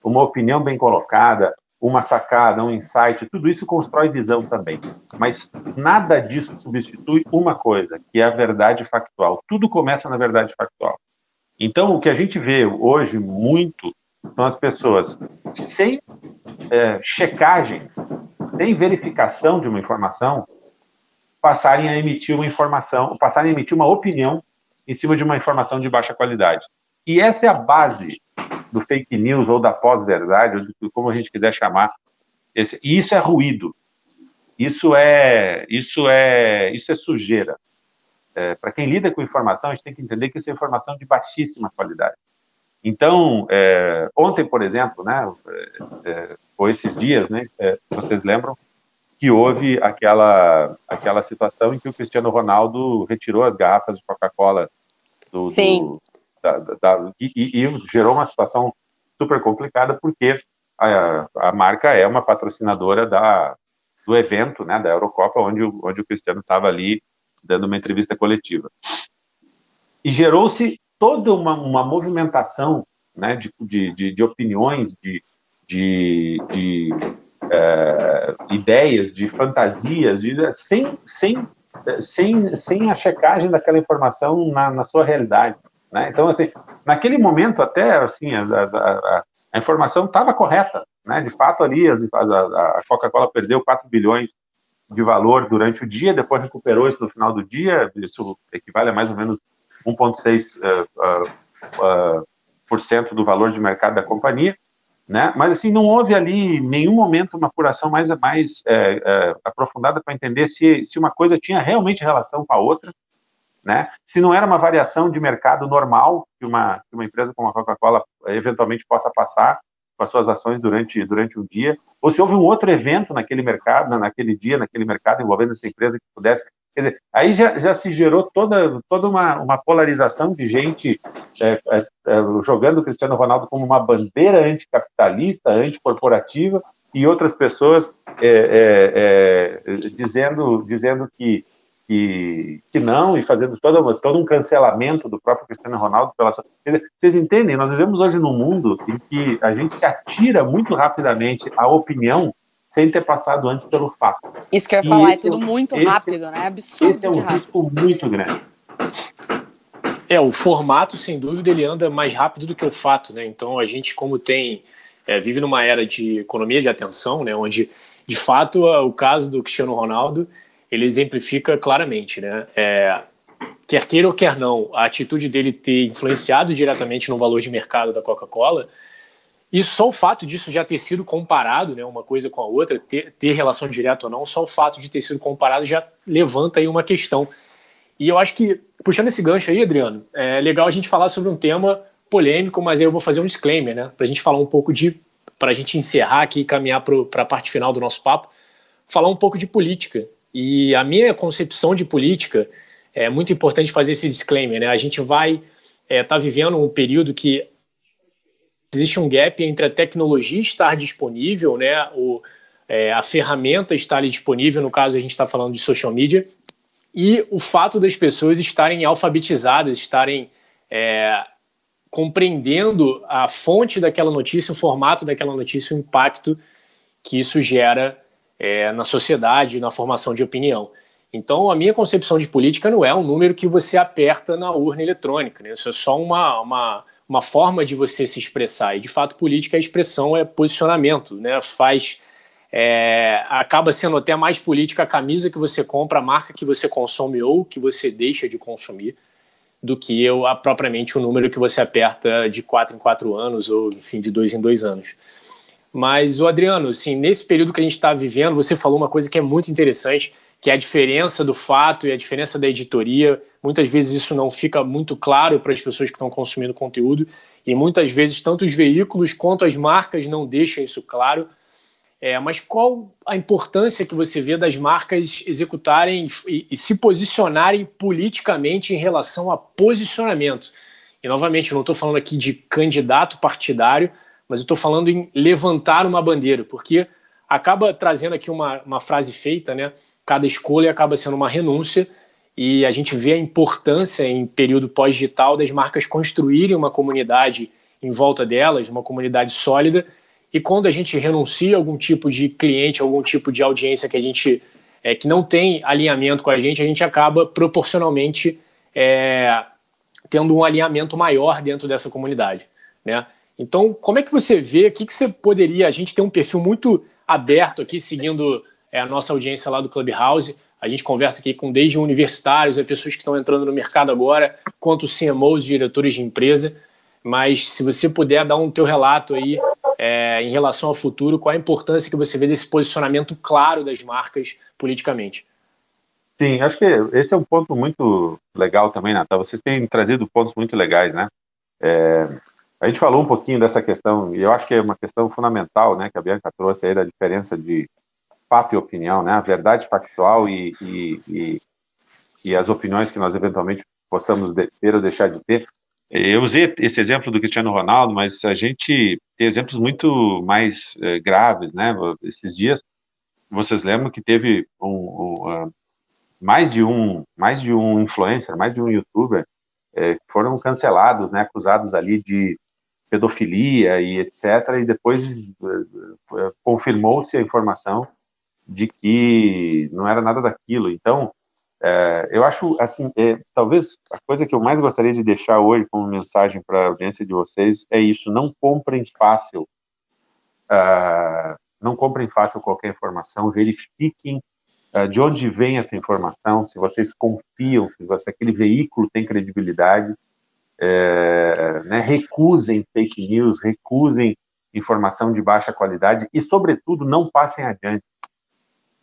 uma opinião bem colocada, uma sacada, um insight, tudo isso constrói visão também. Mas nada disso substitui uma coisa, que é a verdade factual. Tudo começa na verdade factual. Então, o que a gente vê hoje muito são as pessoas sem é, checagem, sem verificação de uma informação, passarem a emitir uma informação, passarem a emitir uma opinião em cima de uma informação de baixa qualidade. E essa é a base do fake news ou da pós-verdade, ou como a gente quiser chamar. Esse, e isso é ruído. Isso é, isso é, isso é sujeira. É, Para quem lida com informação, a gente tem que entender que isso é informação de baixíssima qualidade. Então, é, ontem, por exemplo, né, é, é ou esses dias, né, é, vocês lembram que houve aquela, aquela situação em que o Cristiano Ronaldo retirou as garrafas de Coca-Cola do, do, da, da, e, e, gerou uma situação super complicada, porque a, a marca é uma patrocinadora da, do evento, né, da Eurocopa, onde, o, onde o Cristiano estava ali dando uma entrevista coletiva. E gerou-se toda uma, uma movimentação né, de, de, de opiniões, de, de, de é, ideias, de fantasias, de, sem, sem, sem, sem a checagem daquela informação na, na sua realidade. Né? Então, assim, naquele momento até, assim, a, a, a informação estava correta, né? De fato, ali, a, a Coca-Cola perdeu 4 bilhões de valor durante o dia, depois recuperou isso no final do dia, isso equivale a mais ou menos 1,6% uh, uh, uh, do valor de mercado da companhia, né? Mas assim não houve ali em nenhum momento uma apuração mais mais é, é, aprofundada para entender se, se uma coisa tinha realmente relação com a outra, né? Se não era uma variação de mercado normal que uma, que uma empresa como a Coca-Cola eventualmente possa passar com as suas ações durante, durante um dia, ou se houve um outro evento naquele mercado, naquele dia, naquele mercado envolvendo essa empresa que pudesse. Quer dizer, aí já, já se gerou toda, toda uma, uma polarização de gente é, é, jogando o Cristiano Ronaldo como uma bandeira anticapitalista, anticorporativa, e outras pessoas é, dizendo, dizendo que que, que não, e fazendo todo, todo um cancelamento do próprio Cristiano Ronaldo pela sua. Vocês entendem? Nós vivemos hoje num mundo em que a gente se atira muito rapidamente à opinião sem ter passado antes pelo fato. Isso que eu ia falar, é tudo muito esse, rápido, né? Absurdo. Esse é um risco muito grande. É, o formato, sem dúvida, ele anda mais rápido do que o fato, né? Então a gente, como tem, é, vive numa era de economia de atenção, né? Onde, de fato, o caso do Cristiano Ronaldo ele exemplifica claramente, né? É, quer queira ou quer não, a atitude dele ter influenciado diretamente no valor de mercado da Coca-Cola, e só o fato disso já ter sido comparado, né, uma coisa com a outra, ter, ter relação direta ou não, só o fato de ter sido comparado já levanta aí uma questão. E eu acho que, puxando esse gancho aí, Adriano, é legal a gente falar sobre um tema polêmico, mas aí eu vou fazer um disclaimer, né, para a gente falar um pouco de, para a gente encerrar aqui e caminhar para a parte final do nosso papo, falar um pouco de política. E a minha concepção de política é muito importante fazer esse disclaimer, né? A gente vai estar é, tá vivendo um período que existe um gap entre a tecnologia estar disponível, né? O, é, a ferramenta estar ali disponível, no caso a gente está falando de social media, e o fato das pessoas estarem alfabetizadas, estarem é, compreendendo a fonte daquela notícia, o formato daquela notícia, o impacto que isso gera é, na sociedade, na formação de opinião. Então, a minha concepção de política não é um número que você aperta na urna eletrônica, né? Isso é só uma, uma, uma forma de você se expressar. E, de fato, política, a expressão é posicionamento, né? Faz. É, acaba sendo até mais política a camisa que você compra, a marca que você consome ou que você deixa de consumir, do que eu, a, propriamente o número que você aperta de quatro em quatro anos ou, enfim, de dois em dois anos. Mas, o Adriano, assim, nesse período que a gente está vivendo, você falou uma coisa que é muito interessante, que é a diferença do fato e a diferença da editoria. Muitas vezes isso não fica muito claro para as pessoas que estão consumindo conteúdo, e muitas vezes tanto os veículos quanto as marcas não deixam isso claro. É, mas qual a importância que você vê das marcas executarem e, e se posicionarem politicamente em relação a posicionamento? E novamente, não estou falando aqui de candidato partidário, mas eu estou falando em levantar uma bandeira, porque acaba trazendo aqui uma, uma frase feita, né? cada escolha acaba sendo uma renúncia e a gente vê a importância em período pós-digital das marcas construírem uma comunidade em volta delas, uma comunidade sólida. E quando a gente renuncia a algum tipo de cliente, algum tipo de audiência que a gente é, que não tem alinhamento com a gente, a gente acaba proporcionalmente é, tendo um alinhamento maior dentro dessa comunidade, né? Então, como é que você vê? O que, que você poderia? A gente tem um perfil muito aberto aqui, seguindo é, a nossa audiência lá do Clubhouse. A gente conversa aqui com desde universitários, a pessoas que estão entrando no mercado agora, quanto CMOs, diretores de empresa. Mas se você puder dar um teu relato aí é, em relação ao futuro, qual a importância que você vê desse posicionamento claro das marcas politicamente? Sim, acho que esse é um ponto muito legal também, Natal. Vocês têm trazido pontos muito legais, né? É, a gente falou um pouquinho dessa questão, e eu acho que é uma questão fundamental, né, que a Bianca trouxe aí da diferença de fato e opinião, né, a verdade factual e, e, e, e as opiniões que nós eventualmente possamos ter ou deixar de ter. Eu usei esse exemplo do Cristiano Ronaldo, mas a gente tem exemplos muito mais eh, graves, né? Esses dias, vocês lembram que teve um, um, uh, mais de um, mais de um influencer, mais de um youtuber eh, foram cancelados, né? Acusados ali de pedofilia e etc. E depois uh, confirmou-se a informação de que não era nada daquilo. Então, é, eu acho, assim, é, talvez a coisa que eu mais gostaria de deixar hoje como mensagem para a audiência de vocês é isso: não comprem fácil, uh, não comprem fácil qualquer informação, verifiquem uh, de onde vem essa informação, se vocês confiam, se, você, aquele veículo tem credibilidade, é, né, recusem fake news, recusem informação de baixa qualidade e, sobretudo, não passem adiante.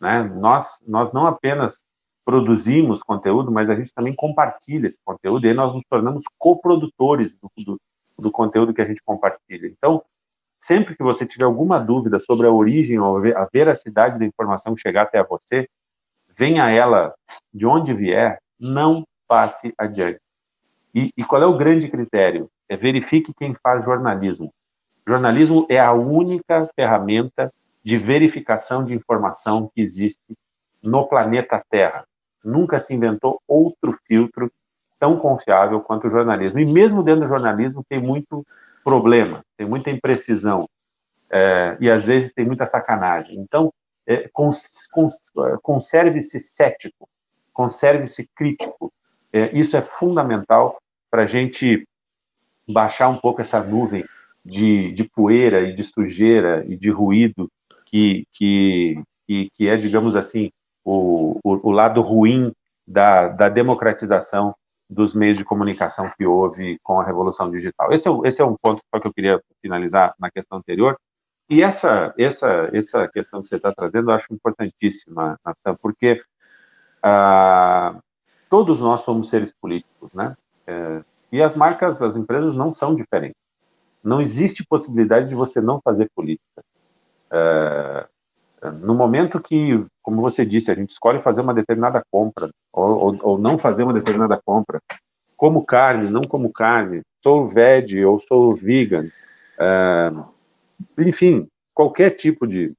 Né? Nós, nós não apenas produzimos conteúdo, mas a gente também compartilha esse conteúdo e nós nos tornamos coprodutores do, do, do conteúdo que a gente compartilha. Então, sempre que você tiver alguma dúvida sobre a origem ou a veracidade da informação chegar até você, venha ela de onde vier, não passe adiante. E, e, qual é o grande critério? É verifique quem faz jornalismo. Jornalismo é a única ferramenta de verificação de informação que existe no planeta Terra. Nunca se inventou outro filtro tão confiável quanto o jornalismo. E mesmo dentro do jornalismo tem muito problema, tem muita imprecisão é, e às vezes tem muita sacanagem. Então, é, cons, cons, conserve-se cético, conserve-se crítico. É, isso é fundamental para a gente baixar um pouco essa nuvem de, de poeira e de sujeira e de ruído que, que, que, que é, digamos assim, o, o, o lado ruim da, da, democratização dos meios de comunicação que houve com a revolução digital. Esse é, esse é um ponto que eu queria finalizar na questão anterior. E essa, essa, essa questão que você está trazendo eu acho importantíssima, Natan, porque ah, todos nós somos seres políticos, né? É, e as marcas, as empresas não são diferentes. Não existe possibilidade de você não fazer política. É, no momento que, como você disse, a gente escolhe fazer uma determinada compra ou, ou, ou não fazer uma determinada compra, como carne, não como carne, sou veg ou sou vegan, é, enfim, qualquer tipo de.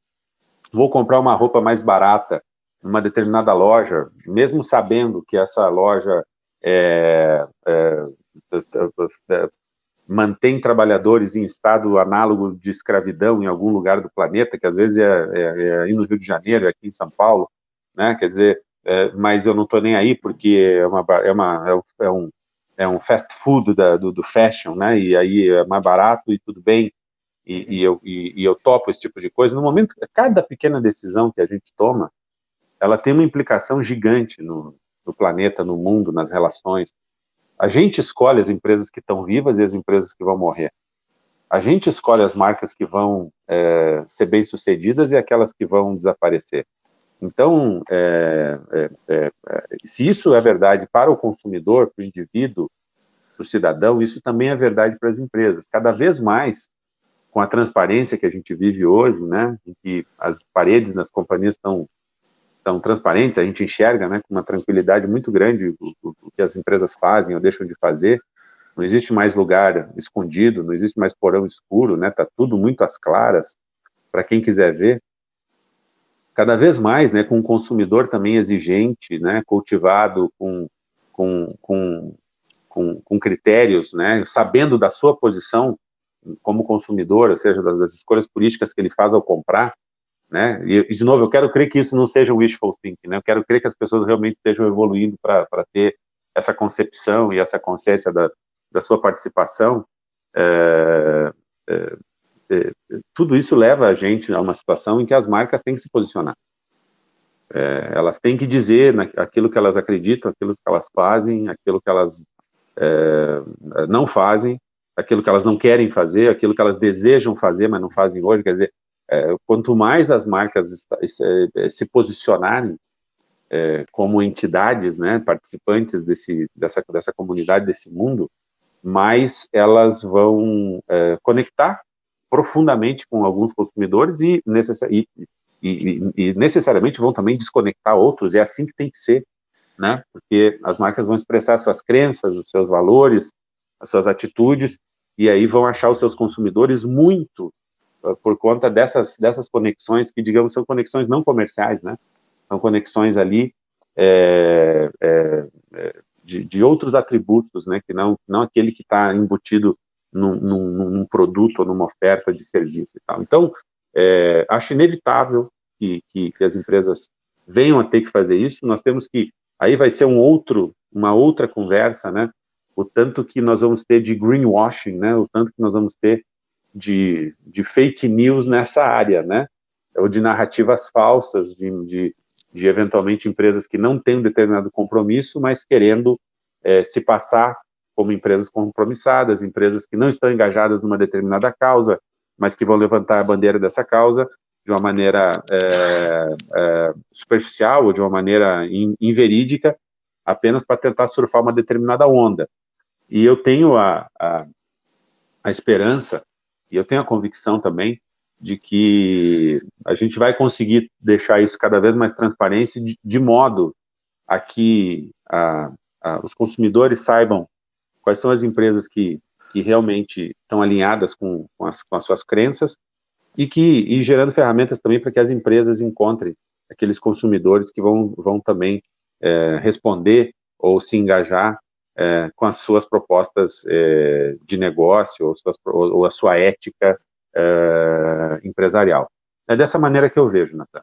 Vou comprar uma roupa mais barata numa determinada loja, mesmo sabendo que essa loja é, é, é mantém trabalhadores em estado análogo de escravidão em algum lugar do planeta, que às vezes é, é, é aí no Rio de Janeiro, é aqui em São Paulo, né? Quer dizer, é, mas eu não estou nem aí porque é uma, é uma é, é um é um fast food da, do, do, fashion, né? E aí é mais barato e tudo bem. E, e eu, e, e eu topo esse tipo de coisa. No momento, cada pequena decisão que a gente toma, ela tem uma implicação gigante no, no planeta, no mundo, nas relações. A gente escolhe as empresas que estão vivas e as empresas que vão morrer. A gente escolhe as marcas que vão é, ser bem-sucedidas e aquelas que vão desaparecer. Então, é, é, é, é se isso é verdade para o consumidor, para o indivíduo, para o cidadão, isso também é verdade para as empresas. Cada vez mais, com a transparência que a gente vive hoje, né, em que as paredes nas companhias estão tão transparentes, a gente enxerga né, com uma tranquilidade muito grande o, o, o, que as empresas fazem ou deixam de fazer. Não existe mais lugar escondido, não existe mais porão escuro, né? Tá tudo muito às claras para quem quiser ver. cada vez mais, né, com um consumidor também exigente, né, cultivado com, com, com, com, com critérios, né, sabendo da sua posição como consumidor, ou seja, das, das, escolhas políticas que ele faz ao comprar, né, e, de novo, eu quero crer que isso não seja wishful thinking, né, eu quero crer que as pessoas realmente estejam evoluindo para ter essa concepção e essa consciência da, da sua participação, é, é, é, tudo isso leva a gente a uma situação em que as marcas têm que se posicionar. É, elas têm que dizer na, aquilo que elas acreditam, aquilo que elas fazem, aquilo que elas é, não fazem, aquilo que elas não querem fazer, aquilo que elas desejam fazer, mas não fazem hoje. Quer dizer, é, quanto mais as marcas se, se posicionarem é, como entidades, né, participantes desse, dessa, dessa comunidade, desse mundo, mais elas vão é, conectar profundamente com alguns consumidores e, necess e, e, e, necessariamente vão também desconectar outros, é assim que tem que ser, né? Porque as marcas vão expressar suas crenças, os seus valores, as suas atitudes, e aí vão achar os seus consumidores muito por conta dessas, dessas conexões, que, digamos, são conexões não comerciais, né? São conexões ali é, é, é de, de, outros atributos, né? Que não, não aquele que está embutido num, num, num, produto ou numa oferta de serviço e tal. Então, é, acho inevitável que, que, que, as empresas venham a ter que fazer isso. Nós temos que, aí vai ser um outro, uma outra conversa, né? O tanto que nós vamos ter de greenwashing, né? O tanto que nós vamos ter de, de fake news nessa área, né? Ou de narrativas falsas, de, de, de eventualmente empresas que não têm um determinado compromisso, mas querendo é, se passar como empresas compromissadas, empresas que não estão engajadas numa determinada causa, mas que vão levantar a bandeira dessa causa de uma maneira é, é, superficial ou de uma maneira in, inverídica, apenas para tentar surfar uma determinada onda. E eu tenho a, a, a esperança, e eu tenho a convicção também, de que a gente vai conseguir deixar isso cada vez mais transparente, de, de modo a que a, a, os consumidores saibam quais são as empresas que, que realmente estão alinhadas com, com, as, com as suas crenças e que e gerando ferramentas também para que as empresas encontrem aqueles consumidores que vão, vão também é, responder ou se engajar é, com as suas propostas é, de negócio ou, suas, ou, a sua ética é, empresarial. É dessa maneira que eu vejo, Natan.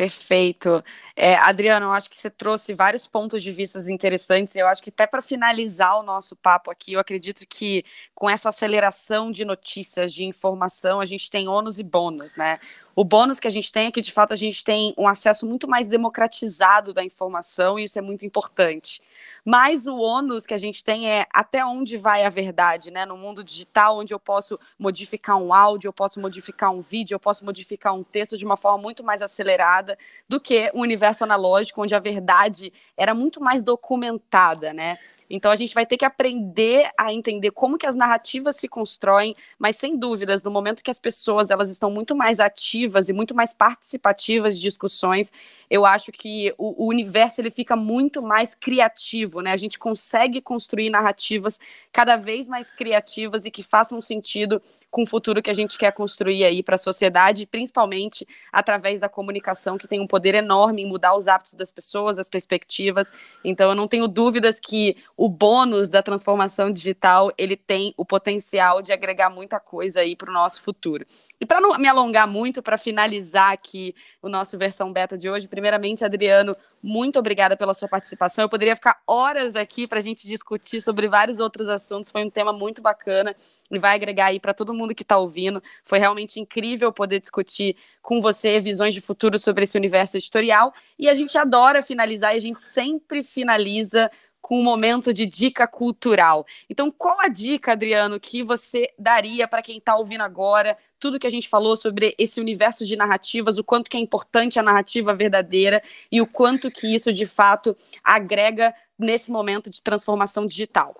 Perfeito. É, Adriano, eu acho que você trouxe vários pontos de vista interessantes. Eu acho que até para finalizar o nosso papo aqui, eu acredito que com essa aceleração de notícias, de informação, a gente tem ônus e bônus, né? O bônus que a gente tem é que, de fato, a gente tem um acesso muito mais democratizado da informação, e isso é muito importante. Mas o ônus que a gente tem é até onde vai a verdade, né? No mundo digital, onde eu posso modificar um áudio, eu posso modificar um vídeo, eu posso modificar um texto de uma forma muito mais acelerada do que o universo analógico, onde a verdade era muito mais documentada, né? Então a gente vai ter que aprender a entender como que as narrativas se constroem, mas sem dúvidas, no momento que as pessoas elas estão muito mais ativas e muito mais participativas de discussões, eu acho que o, o universo ele fica muito mais criativo, né? A gente consegue construir narrativas cada vez mais criativas e que façam sentido com o futuro que a gente quer construir aí para a sociedade, principalmente através da comunicação que tem um poder enorme em mudar os hábitos das pessoas, as perspectivas. Então eu não tenho dúvidas que o bônus da transformação digital, ele tem o potencial de agregar muita coisa aí para o nosso futuro. E para não me alongar muito, para finalizar aqui o nosso versão beta de hoje, primeiramente, Adriano, muito obrigada pela sua participação. Eu poderia ficar horas aqui para a gente discutir sobre vários outros assuntos. Foi um tema muito bacana e vai agregar aí para todo mundo que está ouvindo. Foi realmente incrível poder discutir com você visões de futuro sobre esse universo editorial. E a gente adora finalizar e a gente sempre finaliza com um momento de dica cultural. Então, qual a dica, Adriano, que você daria para quem está ouvindo agora tudo que a gente falou sobre esse universo de narrativas, o quanto que é importante a narrativa verdadeira e o quanto que isso de fato agrega nesse momento de transformação digital?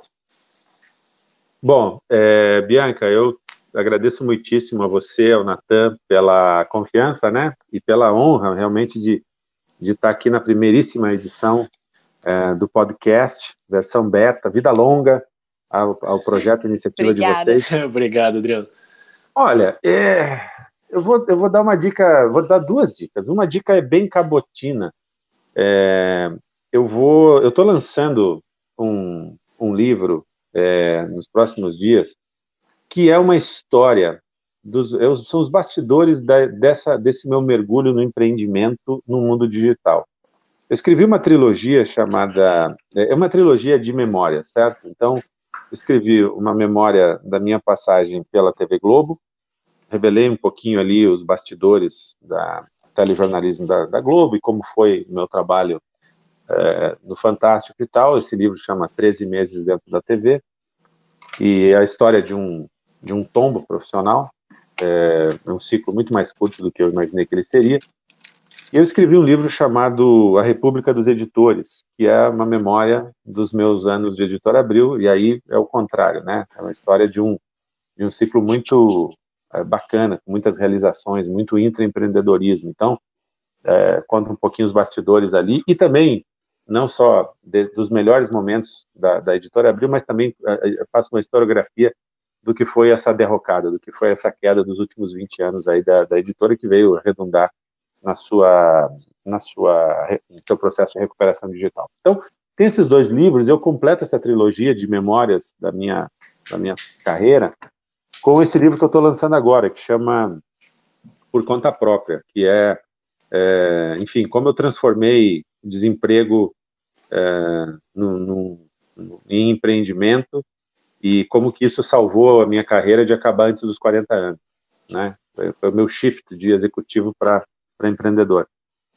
Bom, é, Bianca, eu agradeço muitíssimo a você, ao Natan, pela confiança, né, e pela honra realmente de, de estar aqui na primeiríssima edição é, do podcast, versão beta, vida longa ao, ao projeto iniciativa de vocês. [laughs] Obrigado, Adriano. Olha, é, eu vou, eu vou dar uma dica, vou dar duas dicas. Uma dica é bem cabotina. É, eu vou, eu estou lançando um, um livro é, nos próximos dias que é uma história dos, eu, são os bastidores da, dessa, desse meu mergulho no empreendimento no mundo digital. Eu escrevi uma trilogia chamada, é, é uma trilogia de memórias, certo? Então, escrevi uma memória da minha passagem pela TV Globo, revelei um pouquinho ali os bastidores da telejornalismo da, da Globo e como foi meu trabalho é, no Fantástico e tal. Esse livro chama 13 Meses Dentro da TV e é a história de um, de um tombo profissional, é um ciclo muito mais curto do que eu imaginei que ele seria. Eu escrevi um livro chamado A República dos Editores, que é uma memória dos meus anos de editor Abril, e aí é o contrário, né? É uma história de um, de um ciclo muito é, bacana, com muitas realizações, muito intraempreendedorismo. Então, é, conta um pouquinho os bastidores ali, e também, não só de, dos melhores momentos da, da editora Abril, mas também é, faço uma historiografia do que foi essa derrocada, do que foi essa queda dos últimos 20 anos aí da, da editora, que veio redundar na sua, na sua, no seu processo de recuperação digital. Então, tem esses dois livros, eu completo essa trilogia de memórias da minha, da minha carreira com esse livro que eu estou lançando agora, que chama Por Conta Própria, que é, é enfim, como eu transformei desemprego é, no, no, no, em empreendimento e como que isso salvou a minha carreira de acabar antes dos 40 anos, né? Foi, o meu shift de executivo para para empreendedor.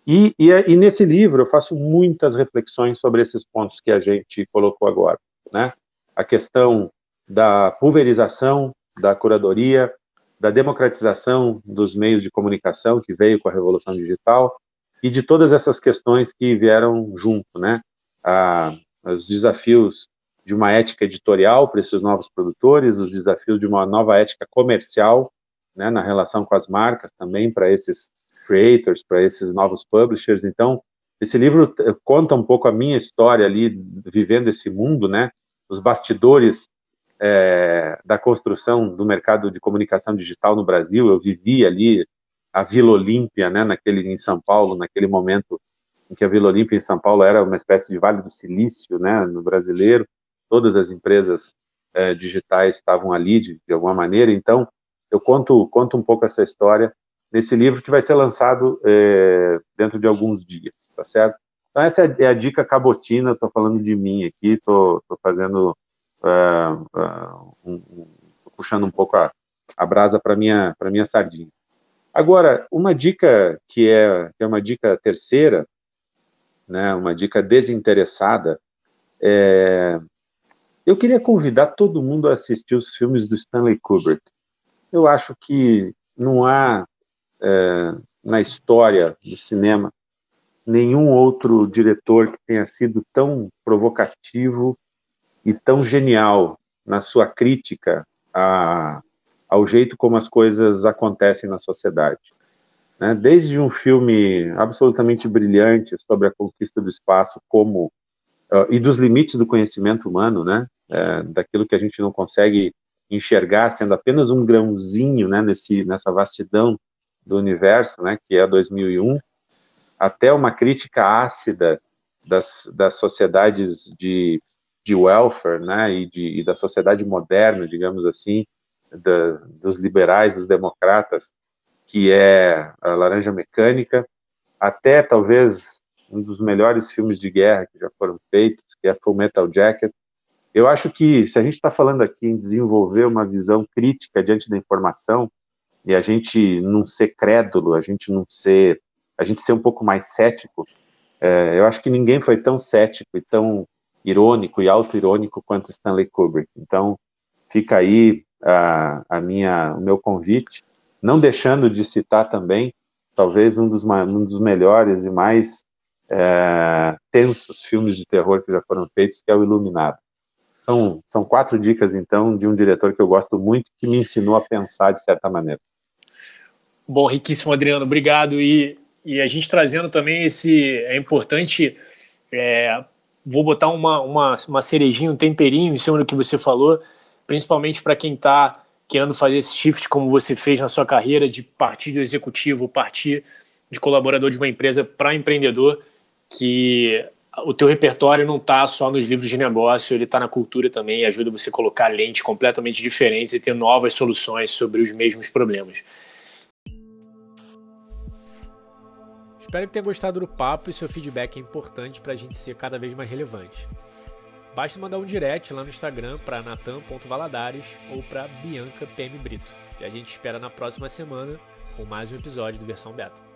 E, e, e, nesse livro eu faço muitas reflexões sobre esses pontos que a gente colocou agora, né? A questão da pulverização da curadoria, da democratização dos meios de comunicação que veio com a revolução digital e de todas essas questões que vieram junto, né? A, os desafios de uma ética editorial para esses novos produtores, os desafios de uma nova ética comercial, né, na relação com as marcas também para esses creators, para esses novos publishers. Então, esse livro conta um pouco a minha história ali, vivendo esse mundo, né? Os bastidores é, da construção do mercado de comunicação digital no Brasil. Eu vivi ali a Vila Olímpia, né? Naquele em São Paulo, naquele momento em que a Vila Olímpia em São Paulo era uma espécie de Vale do Silício, né? No brasileiro, todas as empresas é, digitais estavam ali de, de alguma maneira. Então, eu conto conto um pouco essa história nesse livro que vai ser lançado é, dentro de alguns dias, tá certo? Então essa é a dica cabotina, estou falando de mim aqui, estou fazendo, uh, uh, um, puxando um pouco a, a brasa para minha para minha sardinha. Agora, uma dica que é, que é uma dica terceira, né, uma dica desinteressada, é, eu queria convidar todo mundo a assistir os filmes do Stanley Kubrick. Eu acho que não há é, na história do cinema nenhum outro diretor que tenha sido tão provocativo e tão genial na sua crítica a, ao jeito como as coisas acontecem na sociedade. Né? Desde um filme absolutamente brilhante sobre a conquista do espaço como uh, e dos limites do conhecimento humano, né? É, daquilo que a gente não consegue enxergar sendo apenas um grãozinho né, nesse, nessa vastidão do universo, né, que é 2001, até uma crítica ácida das, das sociedades de, de welfare, né, e, de, e da sociedade moderna, digamos assim, da, dos liberais, dos democratas, que é a Laranja Mecânica, até talvez um dos melhores filmes de guerra que já foram feitos, que é Full Metal Jacket. Eu acho que se a gente está falando aqui em desenvolver uma visão crítica diante da informação, e a gente não ser crédulo, a gente não ser, a gente ser um pouco mais cético. É, eu acho que ninguém foi tão cético e tão irônico e auto-irônico quanto Stanley Kubrick. Então, fica aí a, a minha, o meu convite, não deixando de citar também, talvez um dos, um dos melhores e mais é, tensos filmes de terror que já foram feitos, que é o Iluminado. São, são quatro dicas, então, de um diretor que eu gosto muito, que me ensinou a pensar de certa maneira. Bom, riquíssimo, Adriano, obrigado. E, e a gente trazendo também esse. É importante. É, vou botar uma, uma, uma cerejinha, um temperinho em cima do que você falou, principalmente para quem está querendo fazer esse shift como você fez na sua carreira, de partir do executivo, partir de colaborador de uma empresa para empreendedor, que o teu repertório não está só nos livros de negócio, ele está na cultura também e ajuda você a colocar lentes completamente diferentes e ter novas soluções sobre os mesmos problemas. Espero que tenha gostado do papo e seu feedback é importante para a gente ser cada vez mais relevante. Basta mandar um direct lá no Instagram para natan.valadares ou para Bianca PM Brito. E a gente espera na próxima semana com mais um episódio do Versão Beta.